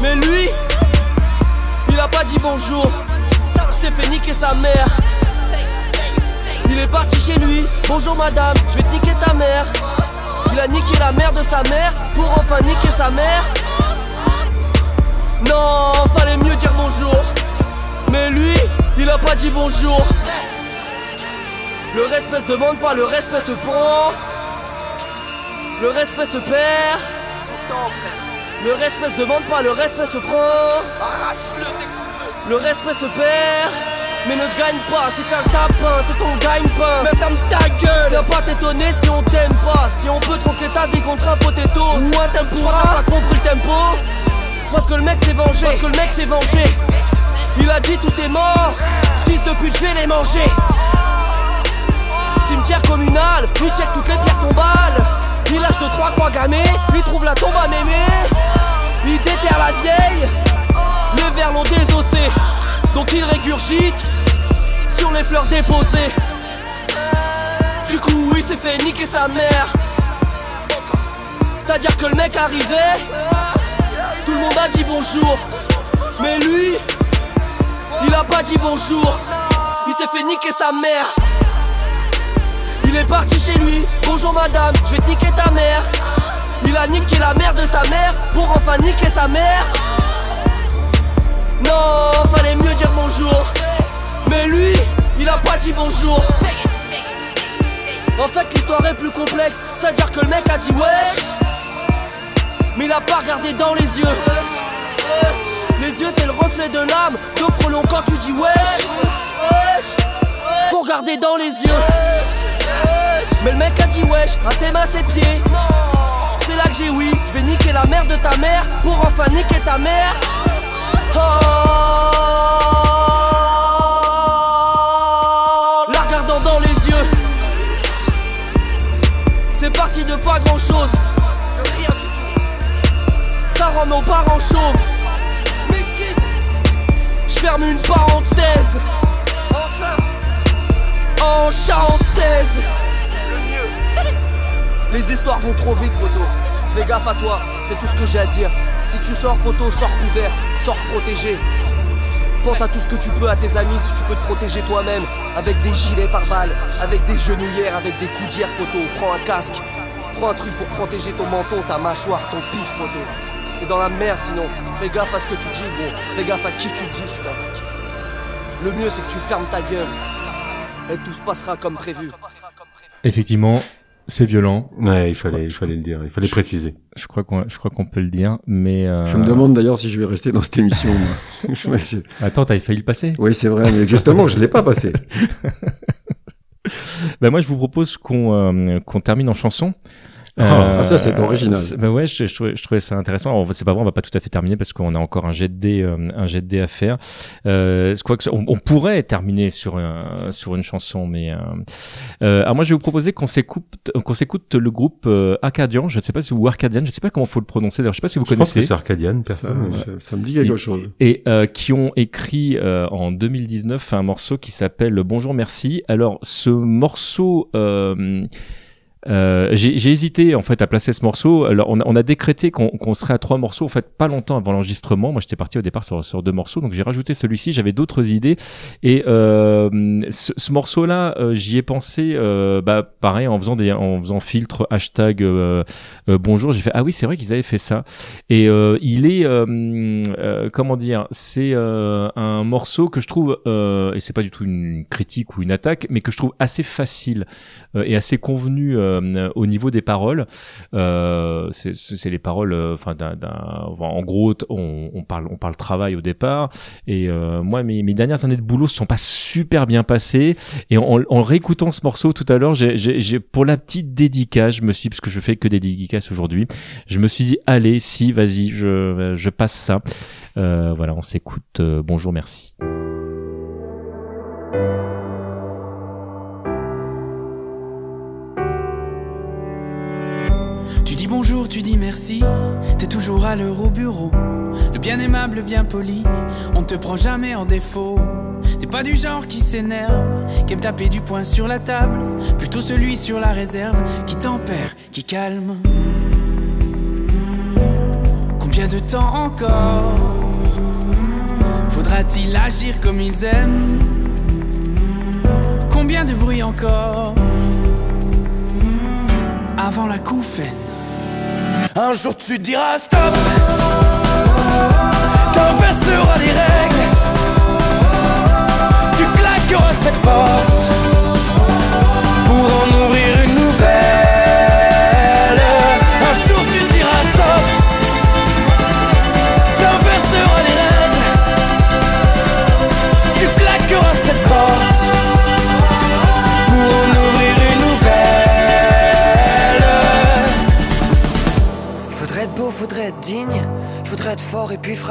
Mais lui, il a pas dit bonjour. Il s'est fait niquer sa mère. Il est parti chez lui. Bonjour madame, je vais te niquer ta mère. Il a niqué la mère de sa mère pour enfin niquer sa mère. Non, fallait mieux dire bonjour. Mais lui, il a pas dit bonjour. Le respect se demande pas, le respect se prend. Le respect se perd. Le respect se demande pas, le respect se prend. Le respect se perd. Mais ne gagne pas, c'est un tapin, c'est ton gagne-pain. Mais ferme ta gueule, viens pas t'étonner si on t'aime pas. Si on peut troquer ta vie contre un potato ou un tempura, t'as pas compris le tempo. Parce que le mec s'est vengé, parce que le mec s'est vengé. Il a dit tout est mort, fils de pute, je vais les manger. Cimetière communal, lui check toutes les pierres tombales. Il lâche de trois croix gammées, lui trouve la tombe à mémé. Il déterre la vieille, les vers l'ont désossé. Donc il régurgite sur les fleurs déposées. Du coup, il s'est fait niquer sa mère. C'est-à-dire que le mec arrivait, tout le monde a dit bonjour. Mais lui, il a pas dit bonjour. Il s'est fait niquer sa mère. Il est parti chez lui. Bonjour madame, je vais niquer ta mère. Il a niqué la mère de sa mère pour enfin niquer sa mère. Non, fallait mieux dire bonjour. Mais lui, il a pas dit bonjour. En fait, l'histoire est plus complexe. C'est-à-dire que le mec a dit wesh. Mais il a pas regardé dans les yeux. Les yeux, c'est le reflet de l'âme. Deux frelons quand tu dis wesh, faut regarder dans les yeux. Mais le mec a dit wesh, à tes mains ses pieds. C'est là que j'ai oui, je vais niquer la mère de ta mère pour enfin niquer ta mère. Oh, la regardant dans les yeux. C'est parti de pas grand chose. Ça rend nos parents chauves. Ferme une parenthèse. En chantaise. Les histoires vont trop vite, poto. Fais gaffe à toi, c'est tout ce que j'ai à dire. Si tu sors, poto, sors couvert, sors protégé. Pense à tout ce que tu peux à tes amis si tu peux te protéger toi-même. Avec des gilets par balles, avec des genouillères, avec des coudières, poto. Prends un casque. Prends un truc pour protéger ton menton, ta mâchoire, ton pif, poto. T'es dans la merde sinon. Fais gaffe à ce que tu dis, gros. Fais gaffe à qui tu dis, putain. Le mieux, c'est que tu fermes ta gueule. Et tout se passera comme prévu. Effectivement, c'est violent. Ouais, il fallait, il fallait le dire, il fallait préciser. Je crois qu'on, je crois qu'on peut le dire, mais. euh, Je me demande d'ailleurs si je vais rester dans cette émission. moi. Je- je- Attends, t'avais failli le passer. Oui, c'est vrai, mais justement, je l'ai pas passé. Bah moi, je vous propose qu'on euh, qu'on termine en chanson. Ah, ça, c'est original. Bah ouais, je, je, trouvais, je trouvais ça intéressant. Alors, c'est pas vrai, on va pas tout à fait terminer parce qu'on a encore un jet de dés, euh, un jet de dés à faire. Euh, crois que ça- on, on pourrait terminer sur un- sur une chanson, mais euh, euh, alors moi, je vais vous proposer qu'on s'écoute qu'on s'écoute le groupe euh, Arcadian. Je ne sais pas si ou Arcadian, je sais pas comment faut le prononcer. D'ailleurs, je sais pas si vous Je pense connaissez. que c'est Arcadian, personne. Ça, ça- ça me dit quelque Et- chose. Et euh, qui ont écrit euh, en 2019 un morceau qui s'appelle Bonjour Merci. Alors ce morceau, euh, j'ai hésité en fait à placer ce morceau. Alors on a, on a décrété qu'on qu'on serait à trois morceaux en fait pas longtemps avant l'enregistrement. Moi j'étais parti au départ sur, sur deux morceaux, donc j'ai rajouté celui-ci. J'avais d'autres idées et euh, ce, ce morceau-là, euh, j'y ai pensé, euh, bah pareil en faisant des, en faisant filtre hashtag euh, bonjour. J'ai fait ah oui c'est vrai qu'ils avaient fait ça et il est comment dire, c'est un morceau que je trouve et c'est pas du tout une critique ou une attaque, mais que je trouve assez facile et assez convenu au niveau des paroles. Euh, c'est les paroles, euh, en gros, on, parle, on parle travail au départ. Et euh, moi, mes, dernières années de boulot se sont pas super bien passées. Et en, réécoutant ce morceau tout à l'heure, j'ai, pour la petite dédicace, je me suis, parce que je fais que des dédicaces aujourd'hui, je me suis dit, allez, si, vas-y, je, passe ça. Euh, voilà, on s'écoute. euh, bonjour, merci. Bonjour, tu dis merci, t'es toujours à l'heure au bureau. Le bien aimable, le bien poli, on te prend jamais en défaut. T'es pas du genre qui s'énerve, qui aime taper du poing sur la table, plutôt celui sur la réserve, qui tempère, qui calme. Combien de temps encore faudra-t-il agir comme ils aiment? Combien de bruit encore avant la couffaine? Un jour tu diras stop. T'inverseras les règles. Tu claqueras cette porte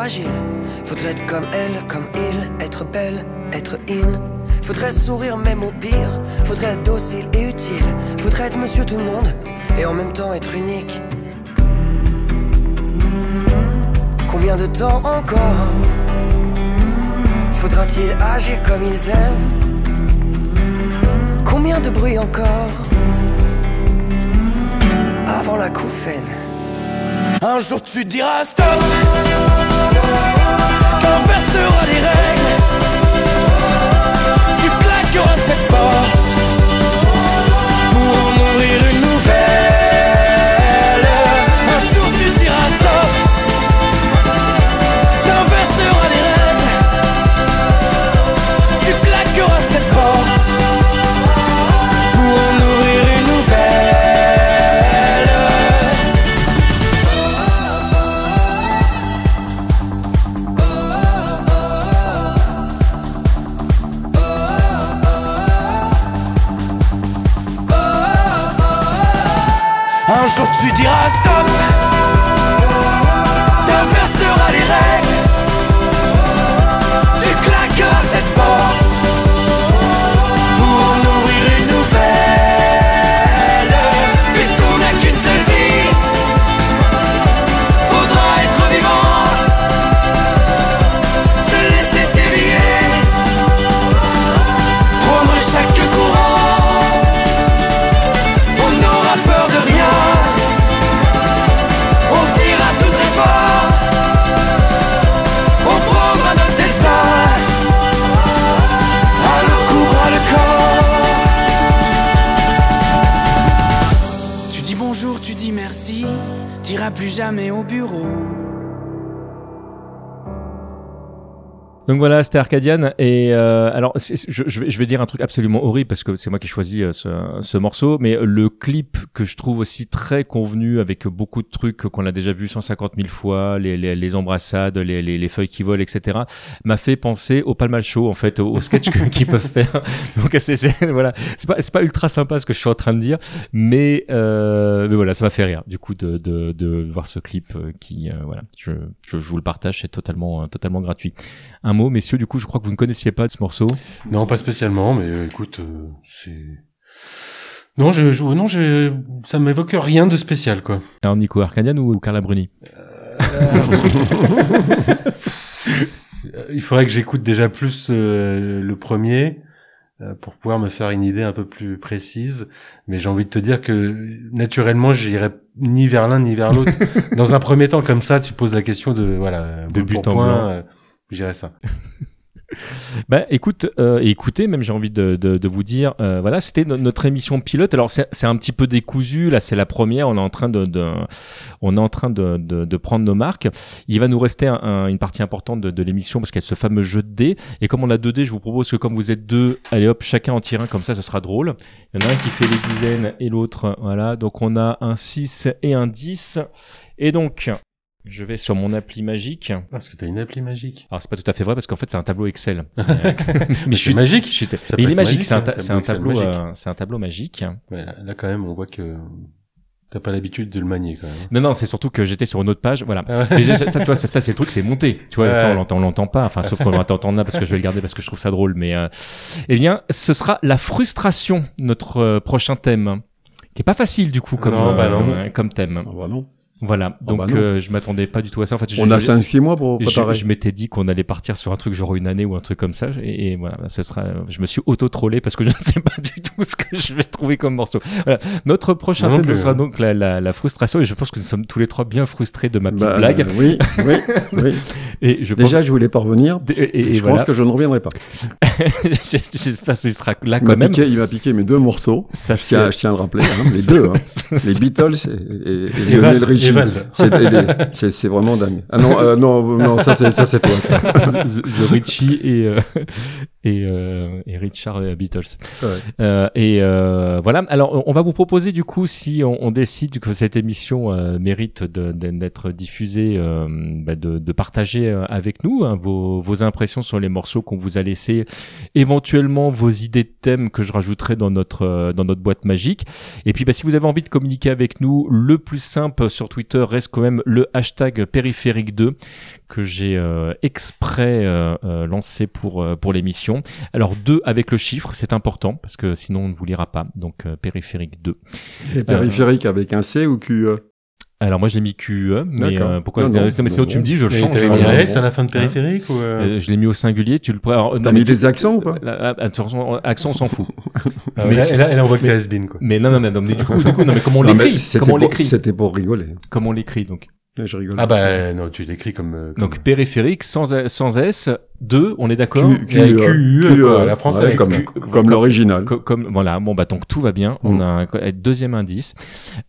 fragile. Faudrait être comme elle, comme il, être belle, être in. Faudrait sourire même au pire, faudrait être docile et utile. Faudrait être monsieur tout le monde et en même temps être unique. Combien de temps encore faudra-t-il agir comme ils aiment? Combien de bruit encore avant la couffaine? Un jour tu diras stop T'inverseras les règles. Tu claqueras cette porte jour tu diras stop. Donc voilà, c'était Arcadian. Et euh, alors, je, vais, je vais dire un truc absolument horrible parce que c'est moi qui ai choisi euh, ce, ce morceau, mais le clip que je trouve aussi très convenu avec beaucoup de trucs qu'on a déjà vu 150 000 fois, les, les, les embrassades, les, les, les feuilles qui volent, etc., m'a fait penser au Palmal Show en fait, au, sketch qu'ils peuvent faire. Donc c'est voilà, c'est pas pas ultra sympa ce que je suis en train de dire, mais euh, mais voilà, ça m'a fait rire du coup de de, de voir ce clip euh, qui euh, voilà, je, je je vous le partage, c'est totalement totalement gratuit. Un mot, messieurs, du coup, je crois que vous ne connaissiez pas ce morceau. Non, pas spécialement, mais euh, écoute, euh, c'est. Non, je, je, non, je, ça m'évoque rien de spécial, quoi. Alors, Nico Arcadian ou Carla Bruni? Euh, Il faudrait que j'écoute déjà plus euh, le premier euh, pour pouvoir me faire une idée un peu plus précise. Mais j'ai envie de te dire que naturellement, j'irai ni vers l'un ni vers l'autre. Dans un premier temps, comme ça, tu poses la question de voilà en point, blanc. J'irai ça. Bah écoute, euh, écoutez, même j'ai envie de, de, de vous dire, euh, voilà, c'était no- notre émission pilote. Alors c'est un petit peu décousu, là c'est la première, on est en train de, de on est en train de, prendre nos marques. Il va nous rester un- un- une partie importante de, de l'émission parce qu'il y a ce fameux jeu de dés. Et comme on a deux dés, je vous propose que comme vous êtes deux, allez hop, chacun en tire un, comme ça ce sera drôle. Il y en a un qui fait les dizaines et l'autre, voilà. Donc on a un 6 et un 10. Et donc, je vais sur mon appli magique. Parce que t'as une appli magique. Alors c'est pas tout à fait vrai parce qu'en fait c'est un tableau Excel. Mais c'est magique. je suis- mais il est magique, c'est un, hein, ta- c'est un tableau euh, c'est un tableau magique. Ouais, là, là, quand même, on voit que t'as pas l'habitude de le manier quand même. Non non, c'est surtout que j'étais sur une autre page, voilà. Ah ouais. Ça, ça, tu vois, ça, ça, c'est le truc, c'est monté. Tu vois, Ouais. ça on l'entend, on l'entend pas. Enfin, sauf qu'on va t'entendre là parce que je vais le garder parce que je trouve ça drôle. Mais euh, eh bien, ce sera la frustration, notre euh, prochain thème, qui est pas facile du coup comme Non, bah non. euh, comme thème. Ah bah non. Voilà, donc bah non. euh, je m'attendais pas du tout à ça. En fait, je- On a je- 5-6 mois pour je- préparer. Je, m'étais dit qu'on allait partir sur un truc genre une année ou un truc comme ça, et, et voilà, ce sera. Je me suis auto-trollé parce que je ne sais pas du tout ce que je vais trouver comme morceau. Voilà. Notre prochain non thème sera hein. donc la, la, la frustration, et je pense que nous sommes tous les trois bien frustrés de ma petite Bah, blague. euh, oui, oui, oui. Et je Déjà, pense- je voulais pas revenir. Et, et- et je voilà. pense que je ne reviendrai pas. J'espère qu'il sera là quand même. piqué, il m'a piqué mes deux morceaux. Ça je, tiens, fait- je tiens à le rappeler, hein, les deux, hein. les Beatles et, et, et Lionel Richie. Et Val. C'est vraiment dingue. Ah non, euh, non, non, ça c'est ça c'est toi. Ça. The, The Richie et euh, et, euh, et Richard et Beatles. Ouais. Euh, et euh, voilà. Alors, on va vous proposer du coup, si on, on décide que cette émission euh, mérite d'être diffusée, euh, bah, de, de partager euh, avec nous hein, vos, vos impressions sur les morceaux qu'on vous a laissés, éventuellement vos idées de thèmes que je rajouterai dans notre dans notre boîte magique. Et puis, bah, si vous avez envie de communiquer avec nous, le plus simple sur Twitter reste quand même le hashtag périphérique 2 que j'ai exprès lancé pour pour l'émission. Alors 2 avec le chiffre, c'est important parce que sinon on ne vous lira pas. Donc euh, périphérique 2. Et périphérique avec un C ou QE Alors moi je l'ai mis QE, mais euh, pourquoi Non, non, mais sinon bon, tu me dis je Mais change. t'avais hein. mis un S à la fin de périphérique ou euh Euh, Je l'ai mis au singulier. Tu le prends. T'as mais mis des accents ou pas? Là, là, de toute façon, accent on s'en fout. Ah ouais, là, là, elle envoie que t'es has-been, quoi. Mais non non mais, non, mais du coup du coup non mais comment on Non, mais l'écrit? c'était Comment on pour- l'écrit? C'était pour rigoler. Comment on l'écrit donc? Je rigole. Ah bah non, tu l'écris comme, euh, comme- Donc périphérique sans sans S 2, on est d'accord Q- QE, quoi, QE, la française, ouais, comme, Q- comme l'original. Co- comme voilà bon bah donc tout va bien on Mm. a un un deuxième indice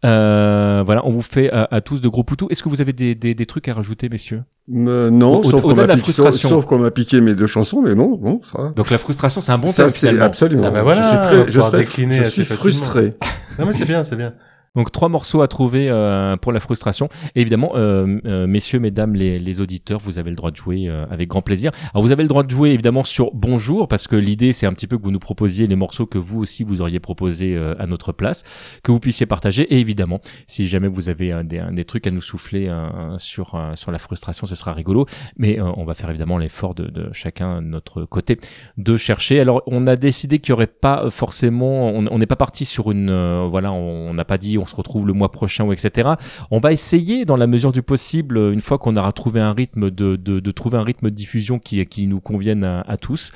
euh, voilà on vous fait à, à tous de gros poutous est-ce que vous avez des, des, des trucs à rajouter messieurs? Euh, non, Au- sauf qu'on m'a la piqué, frustration. sauf, sauf qu'on m'a piqué mes deux chansons, mais bon, bon, ça. va. donc la frustration c'est un bon ça thème finalement absolument. Ah bah voilà, je suis très, je je suis frustré. Non mais c'est bien, c'est bien. Donc trois morceaux à trouver euh, pour la frustration. Et évidemment, euh, euh, messieurs, mesdames, les, les auditeurs, vous avez le droit de jouer euh, avec grand plaisir. Alors vous avez le droit de jouer évidemment sur Bonjour, parce que l'idée c'est un petit peu que vous nous proposiez les morceaux que vous aussi vous auriez proposés euh, à notre place, que vous puissiez partager. Et évidemment, si jamais vous avez des, des trucs à nous souffler sur sur la frustration, ce sera rigolo. Mais euh, on va faire évidemment l'effort de, de chacun de notre côté de chercher. Alors on a décidé qu'il y aurait pas forcément, on n'est pas parti sur une, voilà, on n'a pas dit on se retrouve le mois prochain ou etc. On va essayer dans la mesure du possible, euh, une fois qu'on aura trouvé un rythme de, de, de trouver un rythme de diffusion qui qui nous convienne à, à tous.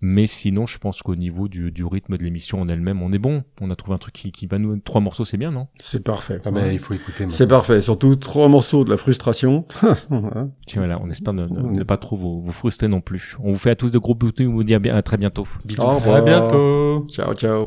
Mais sinon, je pense qu'au niveau du, du rythme de l'émission en elle-même, on est bon. On a trouvé un truc qui, qui va nous trois morceaux, c'est bien, non? C'est parfait. Ah ben, il faut écouter. C'est parfait. Surtout trois morceaux de la frustration. Tiens, voilà, on espère ne, ne- ne pas trop vous, vous frustrer non plus. On vous fait à tous de gros bisous, on vous dit à, bien, à très bientôt. Bisous. Au revoir. À bientôt. Ciao, ciao.